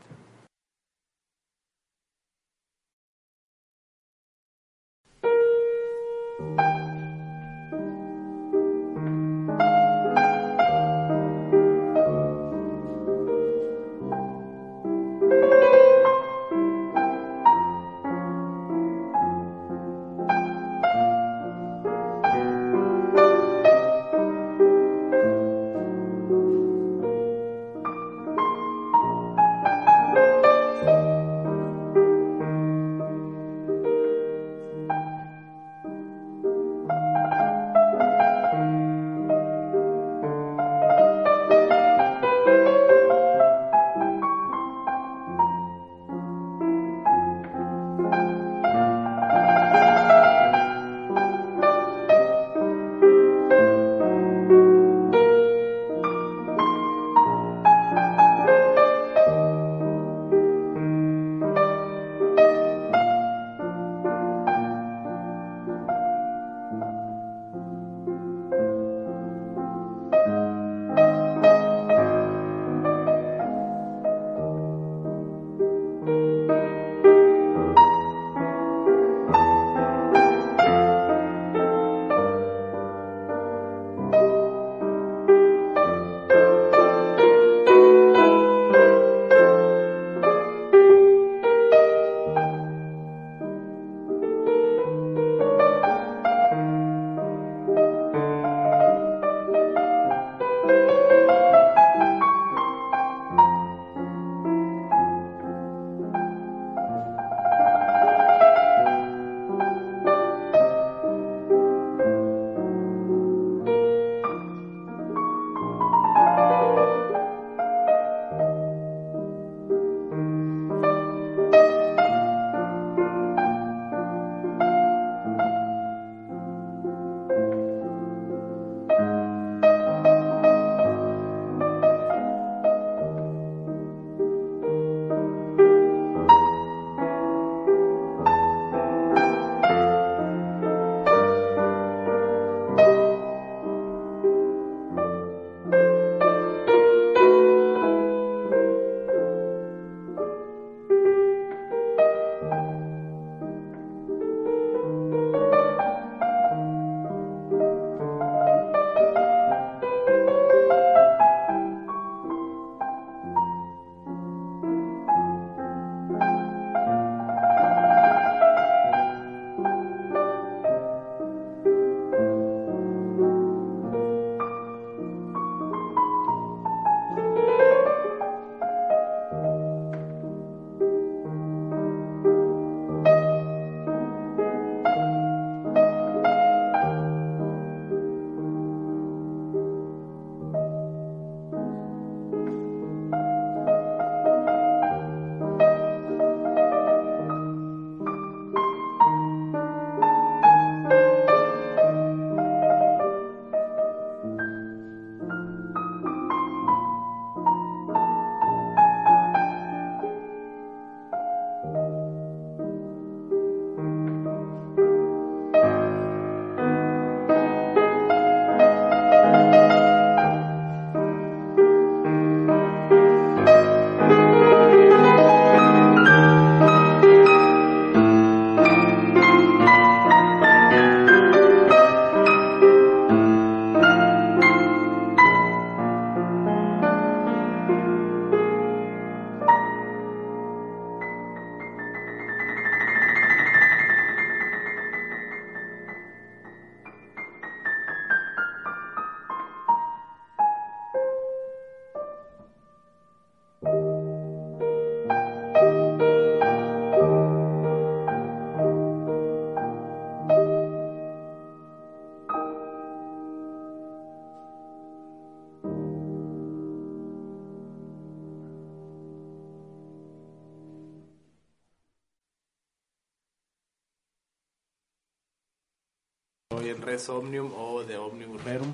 En Res Omnium o de Omnium Rerum.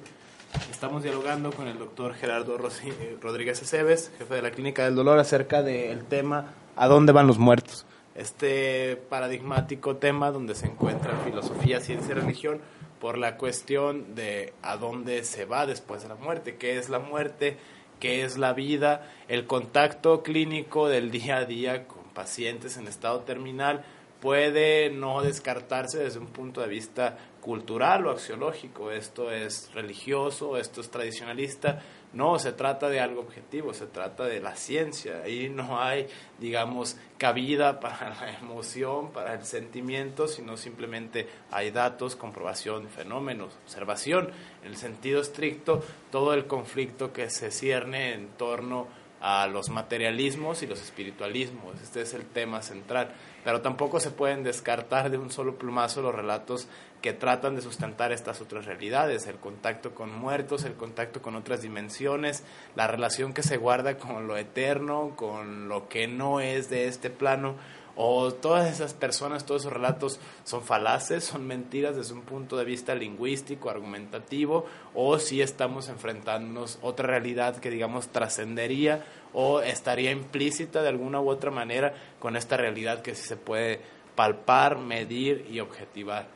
Estamos dialogando con el doctor Gerardo eh, Rodríguez Aceves, jefe de la Clínica del Dolor, acerca del tema ¿A dónde van los muertos? Este paradigmático tema donde se encuentra filosofía, ciencia y religión por la cuestión de a dónde se va después de la muerte, qué es la muerte, qué es la vida, el contacto clínico del día a día con pacientes en estado terminal puede no descartarse desde un punto de vista cultural o axiológico, esto es religioso, esto es tradicionalista, no, se trata de algo objetivo, se trata de la ciencia, ahí no hay, digamos, cabida [laughs] para la emoción, para el sentimiento, sino simplemente hay datos, comprobación, fenómenos, observación, en el sentido estricto, todo el conflicto que se cierne en torno a los materialismos y los espiritualismos, este es el tema central pero tampoco se pueden descartar de un solo plumazo los relatos que tratan de sustentar estas otras realidades, el contacto con muertos, el contacto con otras dimensiones, la relación que se guarda con lo eterno, con lo que no es de este plano, o todas esas personas, todos esos relatos son falaces, son mentiras desde un punto de vista lingüístico, argumentativo, o si estamos enfrentándonos otra realidad que digamos trascendería o estaría implícita de alguna u otra manera con esta realidad que sí se puede palpar, medir y objetivar.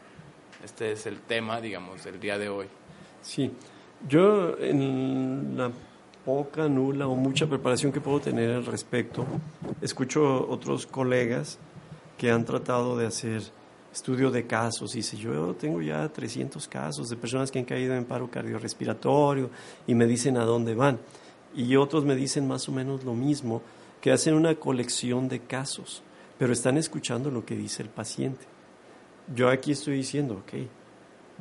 Este es el tema, digamos, del día de hoy. Sí, yo en la poca, nula o mucha preparación que puedo tener al respecto. Escucho otros colegas que han tratado de hacer estudio de casos. Dice, yo tengo ya 300 casos de personas que han caído en paro cardiorrespiratorio y me dicen a dónde van. Y otros me dicen más o menos lo mismo, que hacen una colección de casos, pero están escuchando lo que dice el paciente. Yo aquí estoy diciendo, ok,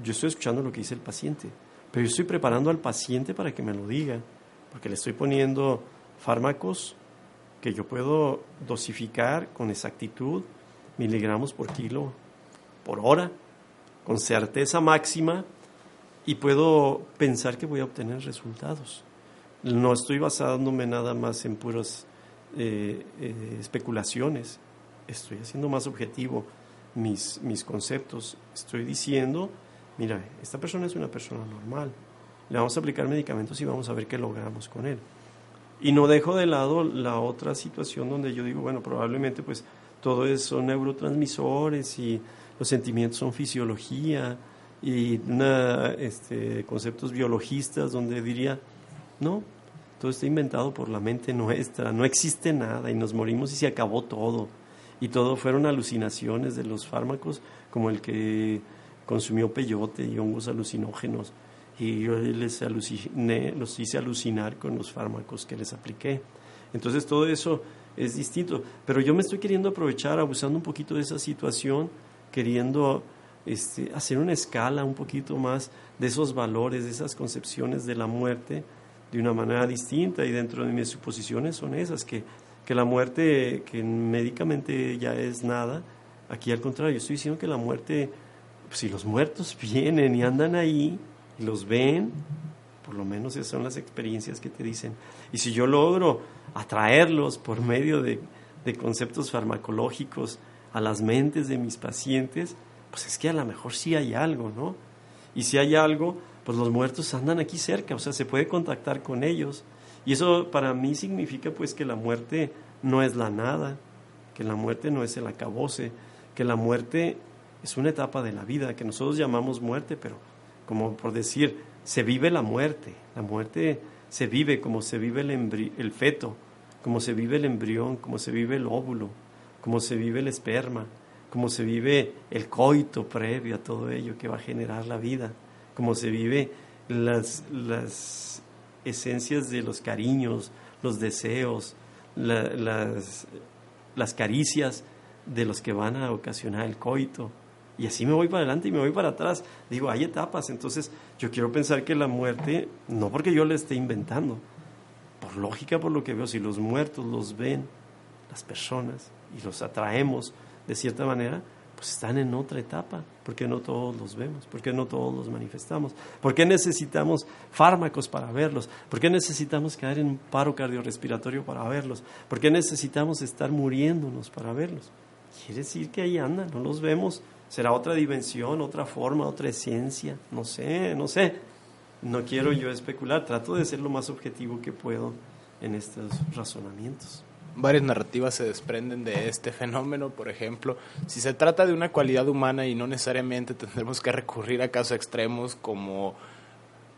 yo estoy escuchando lo que dice el paciente, pero yo estoy preparando al paciente para que me lo diga porque le estoy poniendo fármacos que yo puedo dosificar con exactitud, miligramos por kilo por hora, con certeza máxima, y puedo pensar que voy a obtener resultados. No estoy basándome nada más en puras eh, eh, especulaciones, estoy haciendo más objetivo mis, mis conceptos, estoy diciendo, mira, esta persona es una persona normal, le vamos a aplicar medicamentos y vamos a ver qué logramos con él. Y no dejo de lado la otra situación donde yo digo, bueno, probablemente pues todo eso son neurotransmisores y los sentimientos son fisiología y este, conceptos biologistas donde diría, no, todo está inventado por la mente nuestra, no existe nada y nos morimos y se acabó todo. Y todo fueron alucinaciones de los fármacos como el que consumió peyote y hongos alucinógenos y yo les aluciné, los hice alucinar con los fármacos que les apliqué. Entonces todo eso es distinto, pero yo me estoy queriendo aprovechar, abusando un poquito de esa situación, queriendo este, hacer una escala un poquito más de esos valores, de esas concepciones de la muerte de una manera distinta y dentro de mis suposiciones son esas, que, que la muerte que médicamente ya es nada, aquí al contrario, estoy diciendo que la muerte, pues, si los muertos [laughs] vienen y andan ahí, los ven, por lo menos esas son las experiencias que te dicen. Y si yo logro atraerlos por medio de, conceptos farmacológicos a las mentes de mis pacientes, pues es que a lo mejor sí hay algo, ¿no? Y si hay algo, pues los muertos andan aquí cerca, o sea, se puede contactar con ellos. Y eso para mí significa pues que la muerte no es la nada, que la muerte no es el acabose, que la muerte es una etapa de la vida, que nosotros llamamos muerte, pero como por decir, se vive la muerte, la muerte se vive como se vive el, el feto, como se vive el embrión, como se vive el óvulo, como se vive el esperma, como se vive el coito previo a todo ello que va a generar la vida, como se vive las, las esencias de los cariños, los deseos, las, las caricias de los que van a ocasionar el coito, y así me voy para adelante y me voy para atrás. Digo, hay etapas. Entonces, yo quiero pensar que la muerte, no porque yo la esté inventando, por lógica, por lo que veo, si los muertos los ven las personas y los atraemos de cierta manera, pues están en otra etapa, porque no todos los vemos, porque no todos los manifestamos, porque necesitamos fármacos para verlos, porque necesitamos caer en paro cardiorrespiratorio para verlos, porque necesitamos estar muriéndonos para verlos. Quiere decir que ahí andan, no los vemos será otra dimensión, otra forma, otra esencia, no sé, no sé. No quiero yo especular, trato de ser lo más objetivo que puedo en estos razonamientos. Varias narrativas se desprenden de este fenómeno, por ejemplo, si se trata de una cualidad humana y no necesariamente tendremos que recurrir a casos extremos como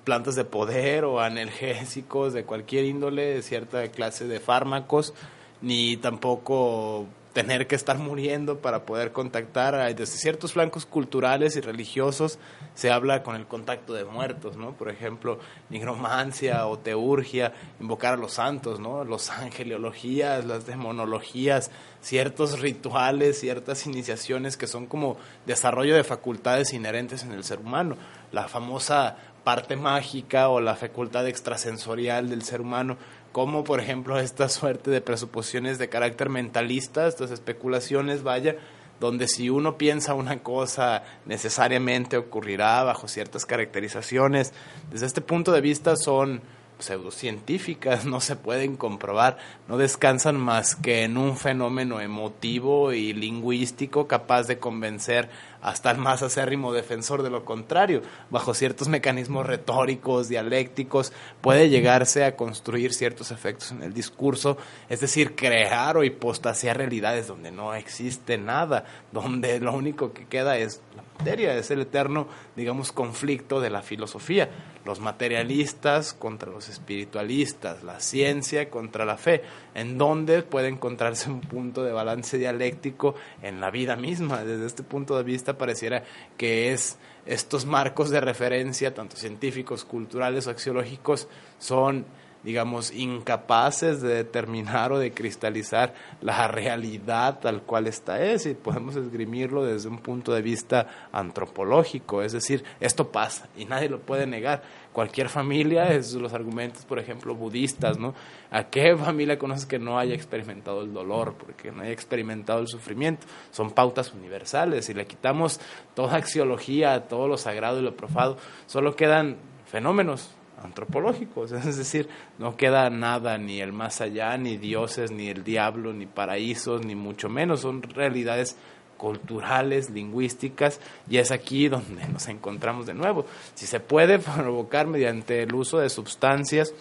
plantas de poder o analgésicos de cualquier índole, cierta clase de fármacos, ni tampoco tener que estar muriendo para poder contactar desde ciertos flancos culturales y religiosos se habla con el contacto de muertos, ¿no? Por ejemplo, nigromancia o teurgia, invocar a los santos, ¿no? Los angeliologías, las demonologías, ciertos rituales, ciertas iniciaciones que son como desarrollo de facultades inherentes en el ser humano. La famosa parte mágica o la facultad extrasensorial del ser humano como por ejemplo esta suerte de presuposiciones de carácter mentalista, estas especulaciones, vaya, donde si uno piensa una cosa necesariamente ocurrirá bajo ciertas caracterizaciones, desde este punto de vista son pseudocientíficas, [laughs] no se pueden comprobar, no descansan más que en un fenómeno emotivo y lingüístico capaz de convencer hasta el más acérrimo defensor de lo contrario. Bajo ciertos mecanismos retóricos, dialécticos, puede llegarse a construir ciertos efectos en el discurso, es decir, crear o hipostasear realidades donde no existe nada, donde lo único que queda es la materia, es el eterno, digamos, conflicto de la filosofía. Los materialistas contra los espiritualistas, la ciencia contra la fe, en donde puede encontrarse un punto de balance dialéctico en la vida misma. Desde este punto de vista, pareciera que es estos marcos de referencia, tanto científicos, culturales o axiológicos, son digamos, incapaces de determinar o de cristalizar la realidad tal cual esta es y podemos esgrimirlo desde un punto de vista antropológico, es decir, esto pasa y nadie lo puede negar. Cualquier familia, es los argumentos, por ejemplo, budistas, ¿no? ¿A qué familia conoces que no haya experimentado el dolor, porque no haya experimentado el sufrimiento? Son pautas universales. Si le quitamos toda axiología, todo lo sagrado y lo profado, solo quedan fenómenos antropológicos, es decir, no queda nada, ni el más allá, ni dioses, ni el diablo, ni paraísos, ni mucho menos, son realidades culturales, lingüísticas, y es aquí donde nos encontramos de nuevo. Si se puede [laughs] provocar mediante el uso de sustancias,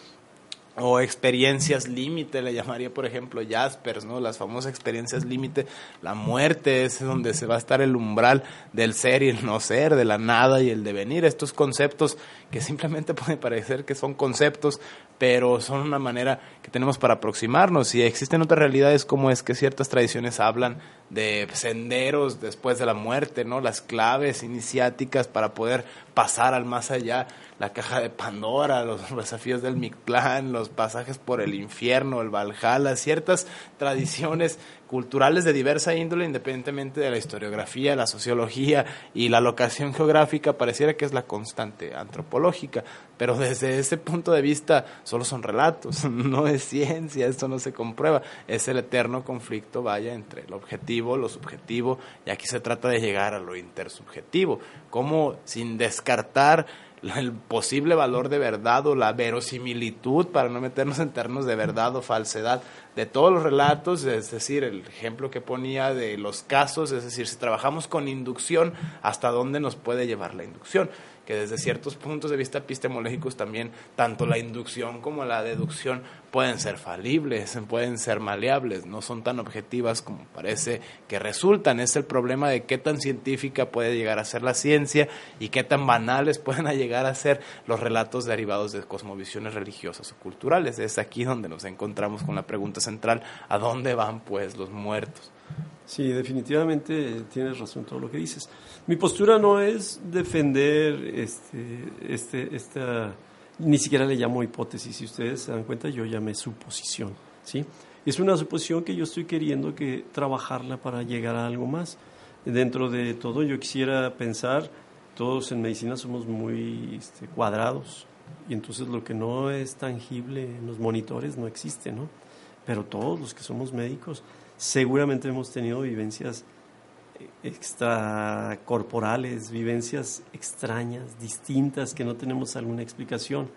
o experiencias límite, le llamaría por ejemplo Jaspers, ¿no? Las famosas experiencias límite, la muerte es donde se va a estar el umbral del ser y el no ser, de la nada y el devenir, estos conceptos que simplemente [laughs] pueden parecer que son conceptos, pero son una manera tenemos para aproximarnos y existen otras realidades como es que ciertas tradiciones hablan de senderos después de la muerte, ¿no? Las claves iniciáticas para poder pasar al más allá la caja de Pandora, los [laughs] desafíos del Mictlán, los pasajes por el infierno, el Valhalla, ciertas tradiciones culturales de diversa índole, independientemente de la historiografía, la sociología y la locación geográfica, pareciera que es la constante antropológica, pero desde ese punto de vista solo son relatos, [laughs] no es ciencia, esto no se comprueba, es el eterno conflicto, vaya, entre lo objetivo, lo subjetivo, y aquí se trata de llegar a lo intersubjetivo, como sin descartar el posible valor de verdad o la verosimilitud, para no meternos en términos de verdad o falsedad, de todos los relatos, es decir, el ejemplo que ponía de los casos, es decir, si trabajamos con inducción, ¿hasta dónde nos puede llevar la inducción? Que desde ciertos puntos de vista epistemológicos también tanto la inducción como la deducción pueden ser falibles, pueden ser maleables, no son tan objetivas como parece que resultan. Es el problema de qué tan científica puede llegar a ser la ciencia y qué tan banales pueden llegar a ser los relatos derivados de cosmovisiones religiosas o culturales. Es aquí donde nos encontramos con la pregunta central, ¿a dónde van pues los muertos? Sí, definitivamente tienes razón todo lo que dices. Mi postura no es defender este, este, esta, ni siquiera le llamo hipótesis, si ustedes se dan cuenta, yo llamé suposición, ¿sí? Es una suposición que yo estoy queriendo que trabajarla para llegar a algo más. Dentro de todo, yo quisiera pensar, todos en medicina somos muy este, cuadrados, y entonces lo que no es tangible en los monitores no existe, ¿no? Pero todos los que somos médicos seguramente hemos tenido vivencias extracorporales, vivencias extrañas, distintas, que no tenemos alguna explicación.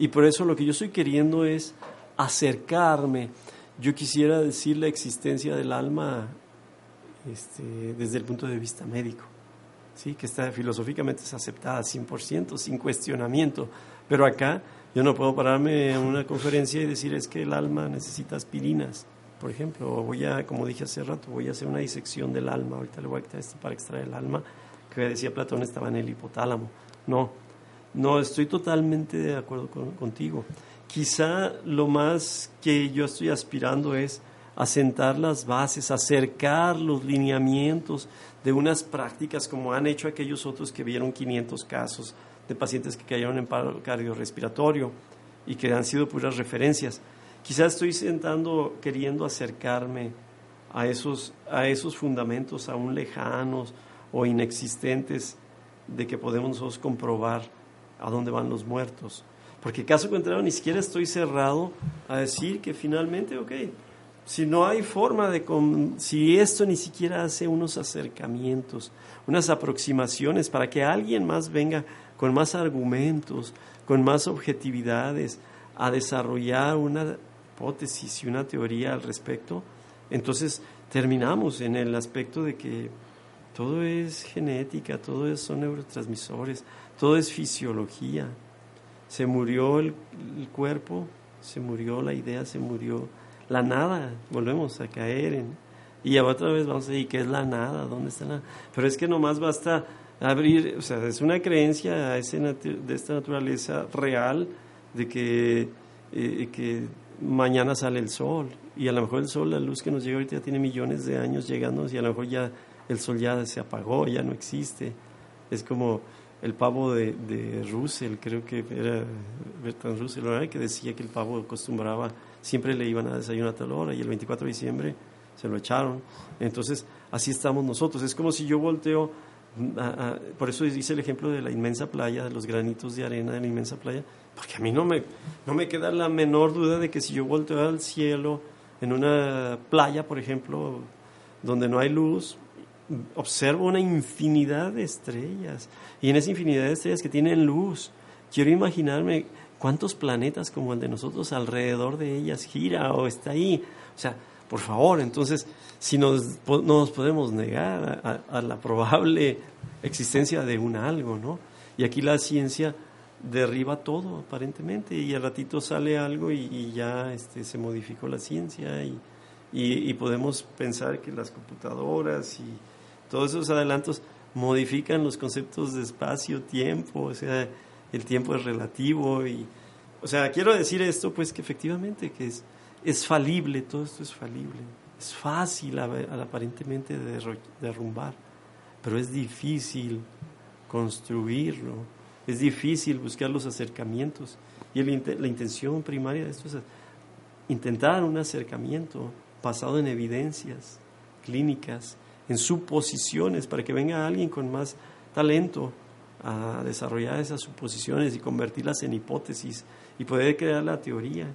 Y por eso lo que yo estoy queriendo es acercarme. Yo quisiera decir la existencia del alma este, desde el punto de vista médico. ¿sí? que está filosóficamente es aceptada 100%, sin cuestionamiento. Pero acá yo no puedo pararme en una conferencia y decir es que el alma necesita aspirinas, por ejemplo, voy a, como dije hace rato, voy a hacer una disección del alma, ahorita le voy a quitar esto para extraer el alma, que decía Platón estaba en el hipotálamo. No, no, estoy totalmente de acuerdo contigo. Quizá lo más que yo estoy aspirando es asentar las bases, acercar los lineamientos de unas prácticas como han hecho aquellos otros que vieron 500 casos de pacientes que cayeron en paro cardiorrespiratorio y que han sido puras referencias. Quizás estoy sentando, queriendo acercarme a esos, a esos fundamentos aún lejanos o inexistentes de que podemos nosotros comprobar a dónde van los muertos. Porque caso contrario, ni siquiera estoy cerrado a decir que finalmente, ok, si no hay forma de, si esto ni siquiera hace unos acercamientos, unas aproximaciones para que alguien más venga con más argumentos, con más objetividades, a desarrollar una hipótesis y una teoría al respecto, entonces terminamos en el aspecto de que todo es genética, todo son neurotransmisores, todo es fisiología. Se murió el, cuerpo, se murió la idea, se murió la nada, volvemos a caer en... Y otra vez vamos a decir, ¿qué es la nada? ¿Dónde está la...? Pero es que nomás basta abrir, o sea, es una creencia de esta naturaleza real de que, eh, que mañana sale el sol y a lo mejor el sol, la luz que nos llega ahorita ya tiene millones de años llegando y a lo mejor ya el sol ya se apagó, ya no existe. Es como el pavo de, de Russell, creo que era Bertrand Russell, que decía que el pavo acostumbraba, siempre le iban a desayunar a tal hora y el 24 de diciembre se lo echaron. Entonces, así estamos nosotros. Es como si yo volteo por eso hice el ejemplo de la inmensa playa, de los granitos de arena de la inmensa playa, porque a mí no me, no me queda la menor duda de que si yo volteo al cielo en una playa, por ejemplo, donde no hay luz, observo una infinidad de estrellas. Y en esa infinidad de estrellas que tienen luz, quiero imaginarme cuántos planetas como el de nosotros alrededor de ellas gira o está ahí. O sea, por favor, entonces, si nos, nos podemos negar a, la probable existencia de un algo, ¿no? Y aquí la ciencia derriba todo, aparentemente, y al ratito sale algo y, ya este, se modificó la ciencia y, y, podemos pensar que las computadoras y todos esos adelantos modifican los conceptos de espacio, tiempo, o sea, el tiempo es relativo y, o sea, quiero decir esto, pues que efectivamente que es es falible, todo esto es falible. Es fácil aparentemente derrumbar, pero es difícil construirlo, es difícil buscar los acercamientos. Y la intención primaria de esto es intentar un acercamiento basado en evidencias clínicas, en suposiciones, para que venga alguien con más talento a desarrollar esas suposiciones y convertirlas en hipótesis y poder crear la teoría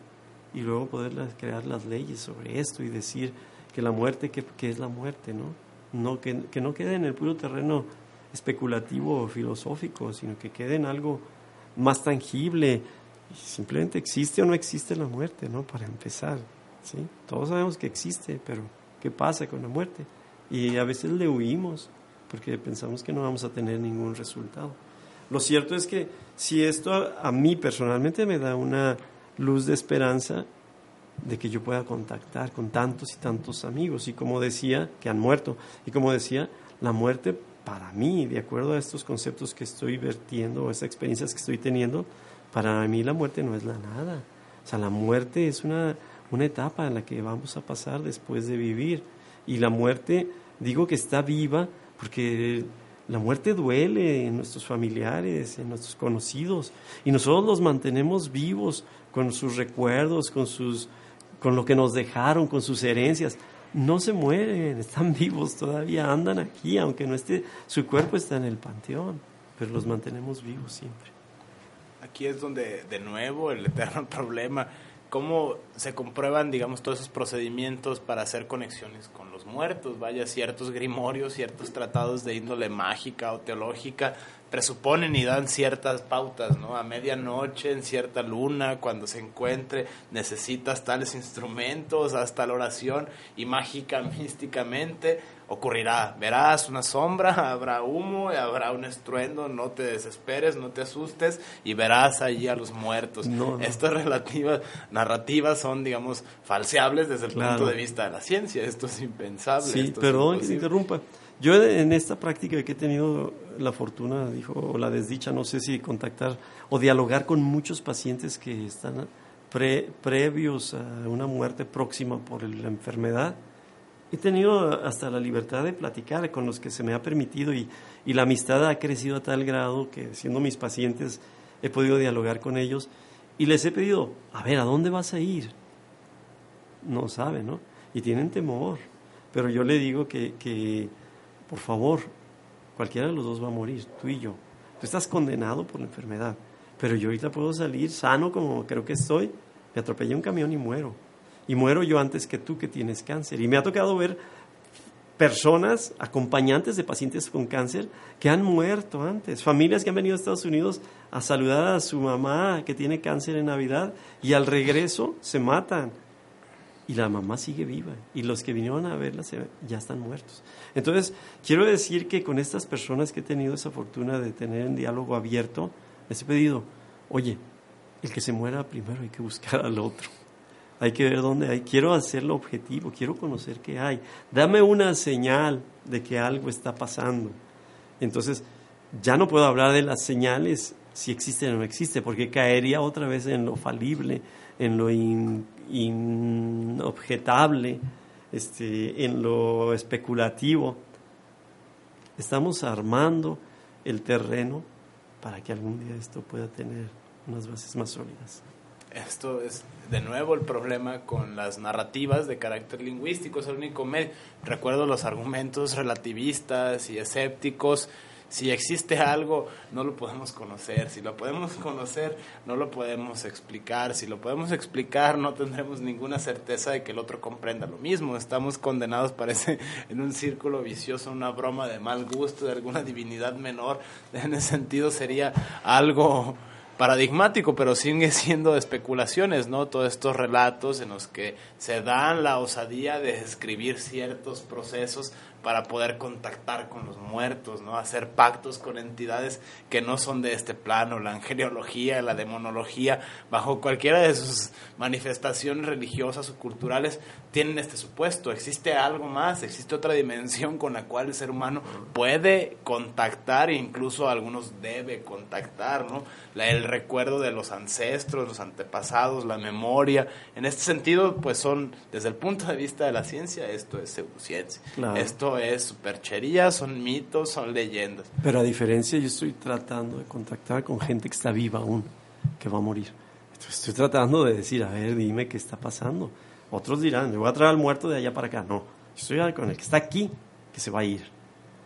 y luego poder crear las leyes sobre esto y decir que la muerte, ¿qué, es la muerte? ¿no? No, que, que, no quede en el puro terreno especulativo o filosófico, sino que quede en algo más tangible. Simplemente existe o no existe la muerte, ¿no? Para empezar, ¿sí? Todos sabemos que existe, pero ¿qué pasa con la muerte? Y a veces le huimos porque pensamos que no vamos a tener ningún resultado. Lo cierto es que si esto a mí personalmente me da una luz de esperanza de que yo pueda contactar con tantos y tantos amigos. Y como decía, que han muerto. Y como decía, la muerte para mí, de acuerdo a estos conceptos que estoy vertiendo, o esas experiencias que estoy teniendo, para mí la muerte no es la nada. O sea, la muerte es una, una etapa en la que vamos a pasar después de vivir. Y la muerte, digo que está viva porque la muerte duele en nuestros familiares, en nuestros conocidos, y nosotros los mantenemos vivos con sus recuerdos, con, sus, con lo que nos dejaron, con sus herencias. No se mueren, están vivos todavía, andan aquí, aunque no esté, su cuerpo está en el panteón, pero los mantenemos vivos siempre. Aquí es donde, de nuevo, el eterno [laughs] problema cómo se comprueban, digamos, todos esos procedimientos para hacer conexiones con los muertos. Vaya, ciertos grimorios, ciertos tratados de índole mágica o teológica presuponen y dan ciertas pautas, ¿no? A medianoche, en cierta luna, cuando se encuentre, necesitas tales instrumentos, hasta la oración, y mágica, [laughs] místicamente, ocurrirá. Verás una sombra, [laughs] habrá humo, habrá un estruendo, no te desesperes, no te asustes, y verás allí a los muertos. Estas relativas, narrativas son, digamos, falseables desde el punto de vista de la ciencia. Esto es impensable. Sí, perdón que se interrumpa. Yo en esta práctica que he tenido la fortuna, dijo, o la desdicha, no sé si contactar o dialogar con muchos pacientes que están previos a una muerte próxima por la enfermedad. He tenido hasta la libertad de platicar con los que se me ha permitido y, y la amistad ha crecido a tal grado que siendo mis pacientes he podido dialogar con ellos y les he pedido, a ver, ¿a dónde vas a ir? No saben, ¿no? Y tienen temor. Pero yo le digo que, que por favor, cualquiera de los dos va a morir, tú y yo. Tú estás condenado por la enfermedad, pero yo ahorita puedo salir sano como creo que estoy. Me atropellé un camión y muero. Y muero yo antes que tú que tienes cáncer. Y me ha tocado ver personas, acompañantes de pacientes con cáncer, que han muerto antes. Familias que han venido a Estados Unidos a saludar a su mamá que tiene cáncer en Navidad y al regreso se matan y la mamá sigue viva y los que vinieron a verla ya están muertos. Entonces, quiero decir que con estas personas que he tenido esa fortuna de tener un diálogo abierto, les he pedido, oye, el que se muera primero hay que buscar al otro. Hay que ver dónde hay. Quiero hacerlo objetivo, quiero conocer qué hay. Dame una señal de que algo está pasando. Entonces, ya no puedo hablar de las señales si existe o no existe, porque caería otra vez en lo falible, en lo inobjetable, este, en lo especulativo. Estamos armando el terreno para que algún día esto pueda tener unas bases más sólidas. Esto es de nuevo el problema con las narrativas de carácter lingüístico, es el único medio. Recuerdo los argumentos relativistas y escépticos si existe algo, no lo podemos conocer. Si lo podemos [laughs] conocer, no lo podemos explicar. Si lo podemos explicar, no tendremos ninguna certeza de que el otro comprenda lo mismo. Estamos condenados, parece, [laughs] en un círculo vicioso, una broma de mal gusto, de alguna divinidad menor. En ese sentido sería algo paradigmático, pero sigue [laughs] siendo especulaciones, ¿no? Todos estos relatos en los que se dan la osadía de escribir ciertos procesos para poder contactar con los muertos, ¿no? Hacer pactos con entidades que no son de este plano, la angeliología, la demonología, bajo cualquiera de sus manifestaciones religiosas o culturales, tienen este supuesto. Existe algo más, existe otra dimensión con la cual el ser humano puede contactar e incluso algunos debe contactar, ¿no? el recuerdo de los ancestros, los antepasados, la memoria. En este sentido, pues son, desde el punto de vista de la ciencia, esto es pseudociencia. Esto es superchería, son mitos, son leyendas. Pero a diferencia, yo estoy tratando de contactar con gente que está viva aún, que va a morir. Estoy tratando de decir, a ver, dime qué está pasando. Otros dirán, me voy a traer al muerto de allá para acá. No, estoy con el que está aquí, que se va a ir.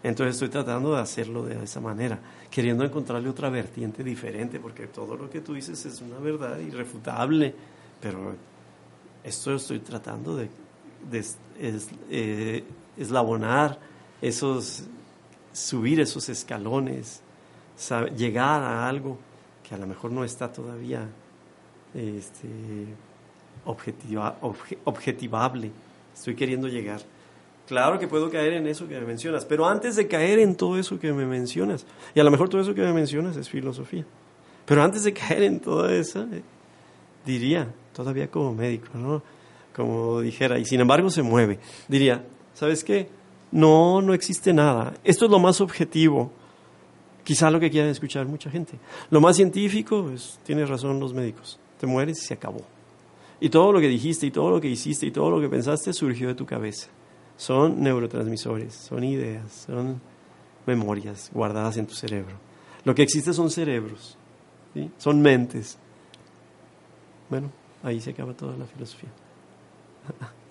Entonces estoy tratando de hacerlo de esa manera, queriendo encontrarle otra vertiente diferente, porque todo lo que tú dices es una verdad irrefutable, pero esto estoy tratando de, eh, eslabonar esos, subir esos escalones, llegar a algo que a lo mejor no está todavía este, objetivable. Estoy queriendo llegar. Claro que puedo caer en eso que me mencionas, pero antes de caer en todo eso que me mencionas, y a lo mejor todo eso que me mencionas es filosofía, pero antes de caer en toda esa, eh, diría, todavía como médico, ¿no? Como dijera, y sin embargo se mueve, diría, ¿sabes qué? No, no existe nada. Esto es lo más objetivo, quizá lo que quieren escuchar mucha gente. Lo más científico, pues, tienes razón los médicos, te mueres y se acabó. Y todo lo que dijiste, y todo lo que hiciste, y todo lo que pensaste surgió de tu cabeza son neurotransmisores, son ideas, son memorias guardadas en tu cerebro. Lo que existe son cerebros, son mentes. Bueno, ahí se acaba toda la filosofía.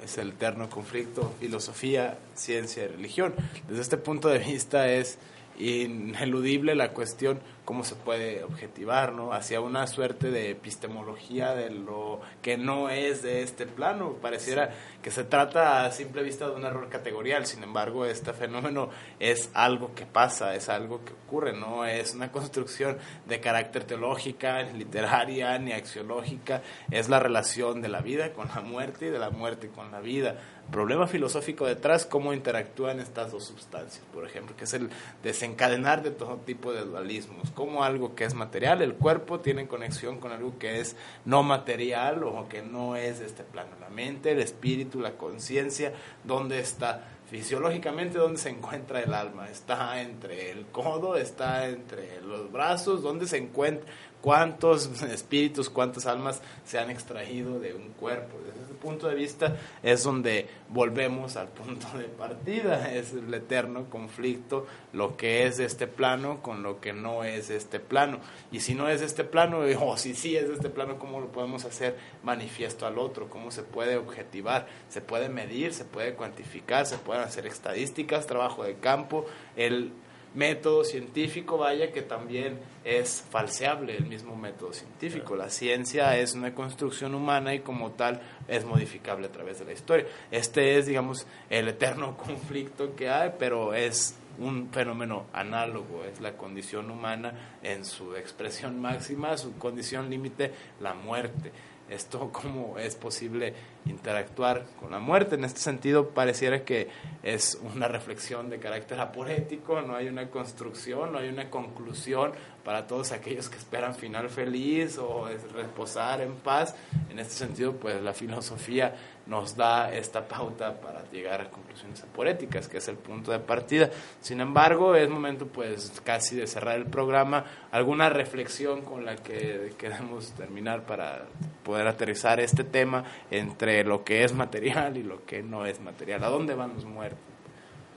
Es el eterno conflicto, filosofía, ciencia y religión. Desde este punto de vista es ineludible la cuestión cómo se puede objetivar, ¿no? Hacia una suerte de epistemología de lo que no es de este plano. Pareciera que se trata a simple vista de un error categorial, sin embargo, este fenómeno es algo que pasa, es algo que ocurre, no es una construcción de carácter teológica, literaria, ni axiológica, es la relación de la vida con la muerte y de la muerte con la vida problema filosófico detrás, cómo interactúan estas dos sustancias, por ejemplo, que es el desencadenar de todo tipo de dualismos, como algo que es material, el cuerpo tiene conexión con algo que es no material o que no es de este plano, la mente, el espíritu, la conciencia, dónde está fisiológicamente dónde se encuentra el alma, está entre el codo, está entre los brazos, dónde se encuentra cuántos [laughs] espíritus, cuántas almas se han extraído de un cuerpo. Punto de vista es donde volvemos al punto de partida, es el eterno conflicto, lo que es este plano con lo que no es este plano. Y si no es este plano, [laughs] o si sí es este plano, ¿cómo lo podemos hacer manifiesto al otro? ¿Cómo se puede objetivar? ¿Se puede medir? ¿Se puede cuantificar? ¿Se pueden hacer estadísticas, trabajo de campo? El método científico, vaya que también es falseable el mismo método científico. La ciencia es una construcción humana y como tal es modificable a través de la historia. Este es, digamos, el eterno [laughs] conflicto que hay, pero es un fenómeno análogo, es la condición humana en su expresión máxima, su condición límite, la muerte esto [laughs] cómo es posible interactuar con la muerte. En este sentido, pareciera que es una reflexión de carácter aporético, no hay una construcción, no hay una conclusión para todos aquellos que esperan final feliz o reposar en paz. En este sentido, pues la filosofía nos da esta pauta para llegar a conclusiones aporéticas, que es el punto de partida. Sin embargo, es momento pues casi de cerrar el programa. ¿Alguna reflexión con la que queremos terminar para poder aterrizar este tema entre lo que es material y lo que no es material? ¿A dónde van los muertos?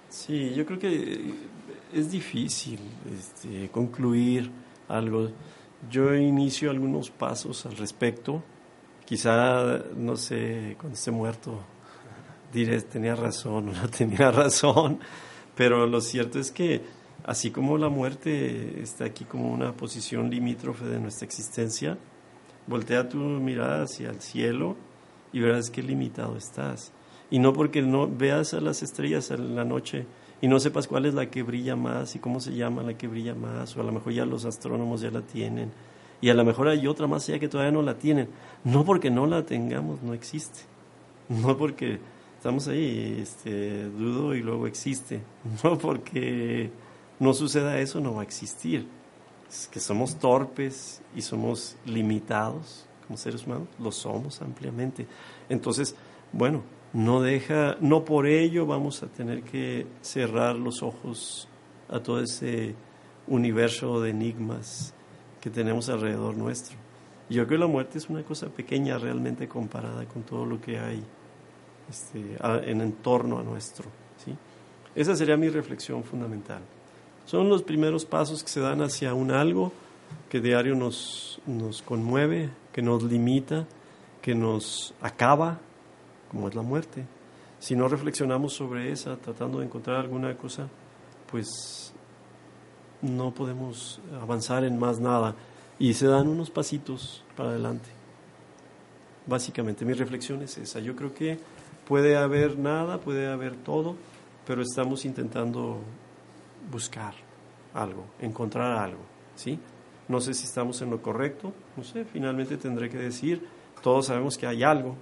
Sí, yo creo que es difícil este, concluir algo. Yo inicio algunos pasos al respecto quizá, no sé, cuando esté muerto, diré, tenía razón o [laughs] no tenía razón, pero lo cierto es que así como la muerte está aquí como una posición limítrofe de nuestra existencia, voltea tu mirada hacia el cielo y verás qué limitado estás. Y no porque no veas a las estrellas en la noche y no sepas cuál es la que brilla más y cómo se llama la que brilla más, o a lo mejor ya los astrónomos ya la tienen y a lo mejor hay otra más allá que todavía no la tienen. No porque no la tengamos, no existe. No porque estamos ahí, este, dudo y luego existe. [laughs] No porque no suceda eso, no va a existir. Es que somos torpes y somos limitados como seres humanos, lo somos ampliamente. Entonces, bueno, no deja, no por ello vamos a tener que cerrar los ojos a todo ese universo de enigmas que tenemos alrededor nuestro. yo creo que la muerte es una cosa pequeña realmente comparada con todo lo que hay este, en torno a nuestro. ¿sí? Esa sería mi reflexión fundamental. Son los primeros pasos que se dan hacia un algo que diario nos, nos conmueve, que nos limita, que nos acaba, como es la muerte. Si no reflexionamos sobre esa, tratando de encontrar alguna cosa, pues no podemos avanzar en más nada y se dan unos pasitos para adelante. Básicamente mi reflexión es esa. Yo creo que puede haber nada, puede haber todo, pero estamos intentando buscar algo, encontrar algo, ¿sí? No sé si estamos en lo correcto, no sé, finalmente tendré que decir, todos sabemos que hay algo,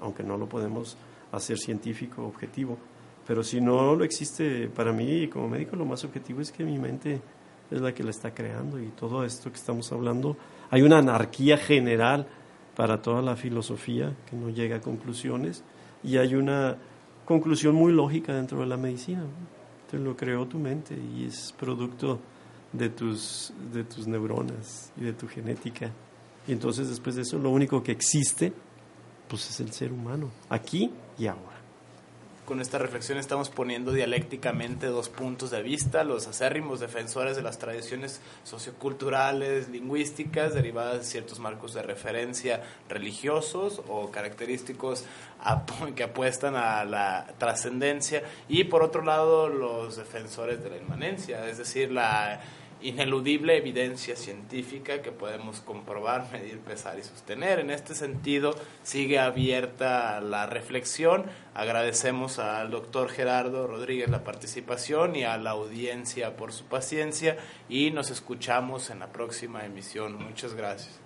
aunque no lo podemos hacer científico objetivo, pero si no lo existe para mí como médico, lo más objetivo es que mi mente es la que la está creando y todo esto que estamos hablando, hay una anarquía general para toda la filosofía que no llega a conclusiones y hay una conclusión muy lógica dentro de la medicina. Te lo creó tu mente y es producto de tus, de tus neuronas y de tu genética. Y entonces después de eso lo único que existe pues es el ser humano, aquí y ahora. con esta reflexión estamos poniendo dialécticamente dos puntos de vista, los acérrimos defensores de las tradiciones socioculturales, lingüísticas, derivadas de ciertos marcos de referencia religiosos o característicos [laughs] que apuestan a la trascendencia, y por otro lado los defensores de la inmanencia, es decir, la ineludible evidencia científica que podemos comprobar, [laughs] medir, pesar y sostener. En este sentido, sigue abierta la reflexión. Agradecemos al doctor Gerardo Rodríguez la participación y a la audiencia por su paciencia y nos escuchamos en la próxima emisión. Muchas gracias.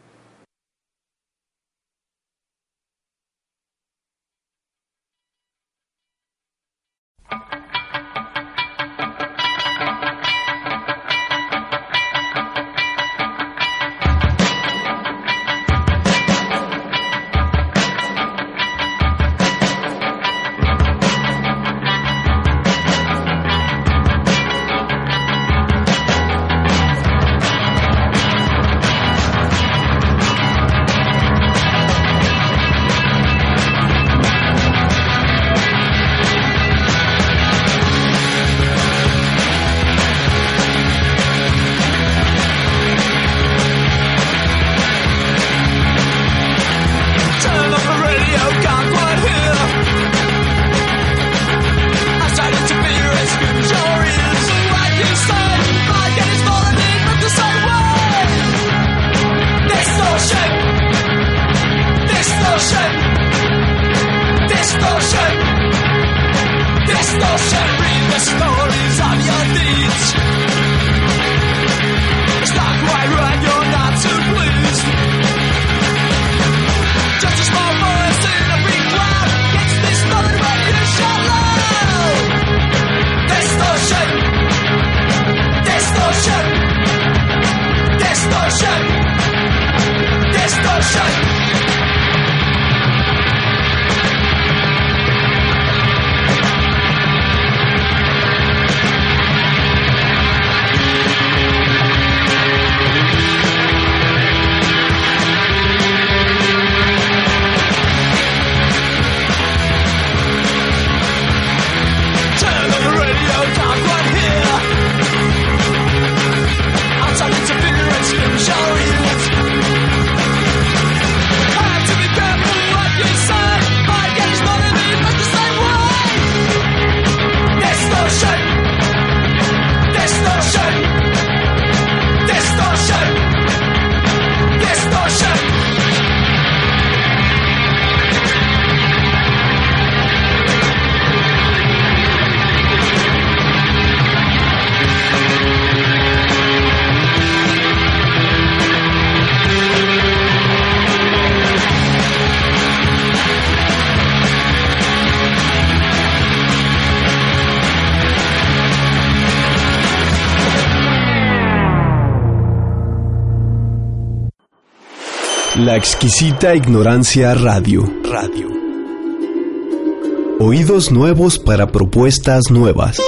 Exquisita ignorancia radio. Radio. Oídos nuevos para propuestas nuevas.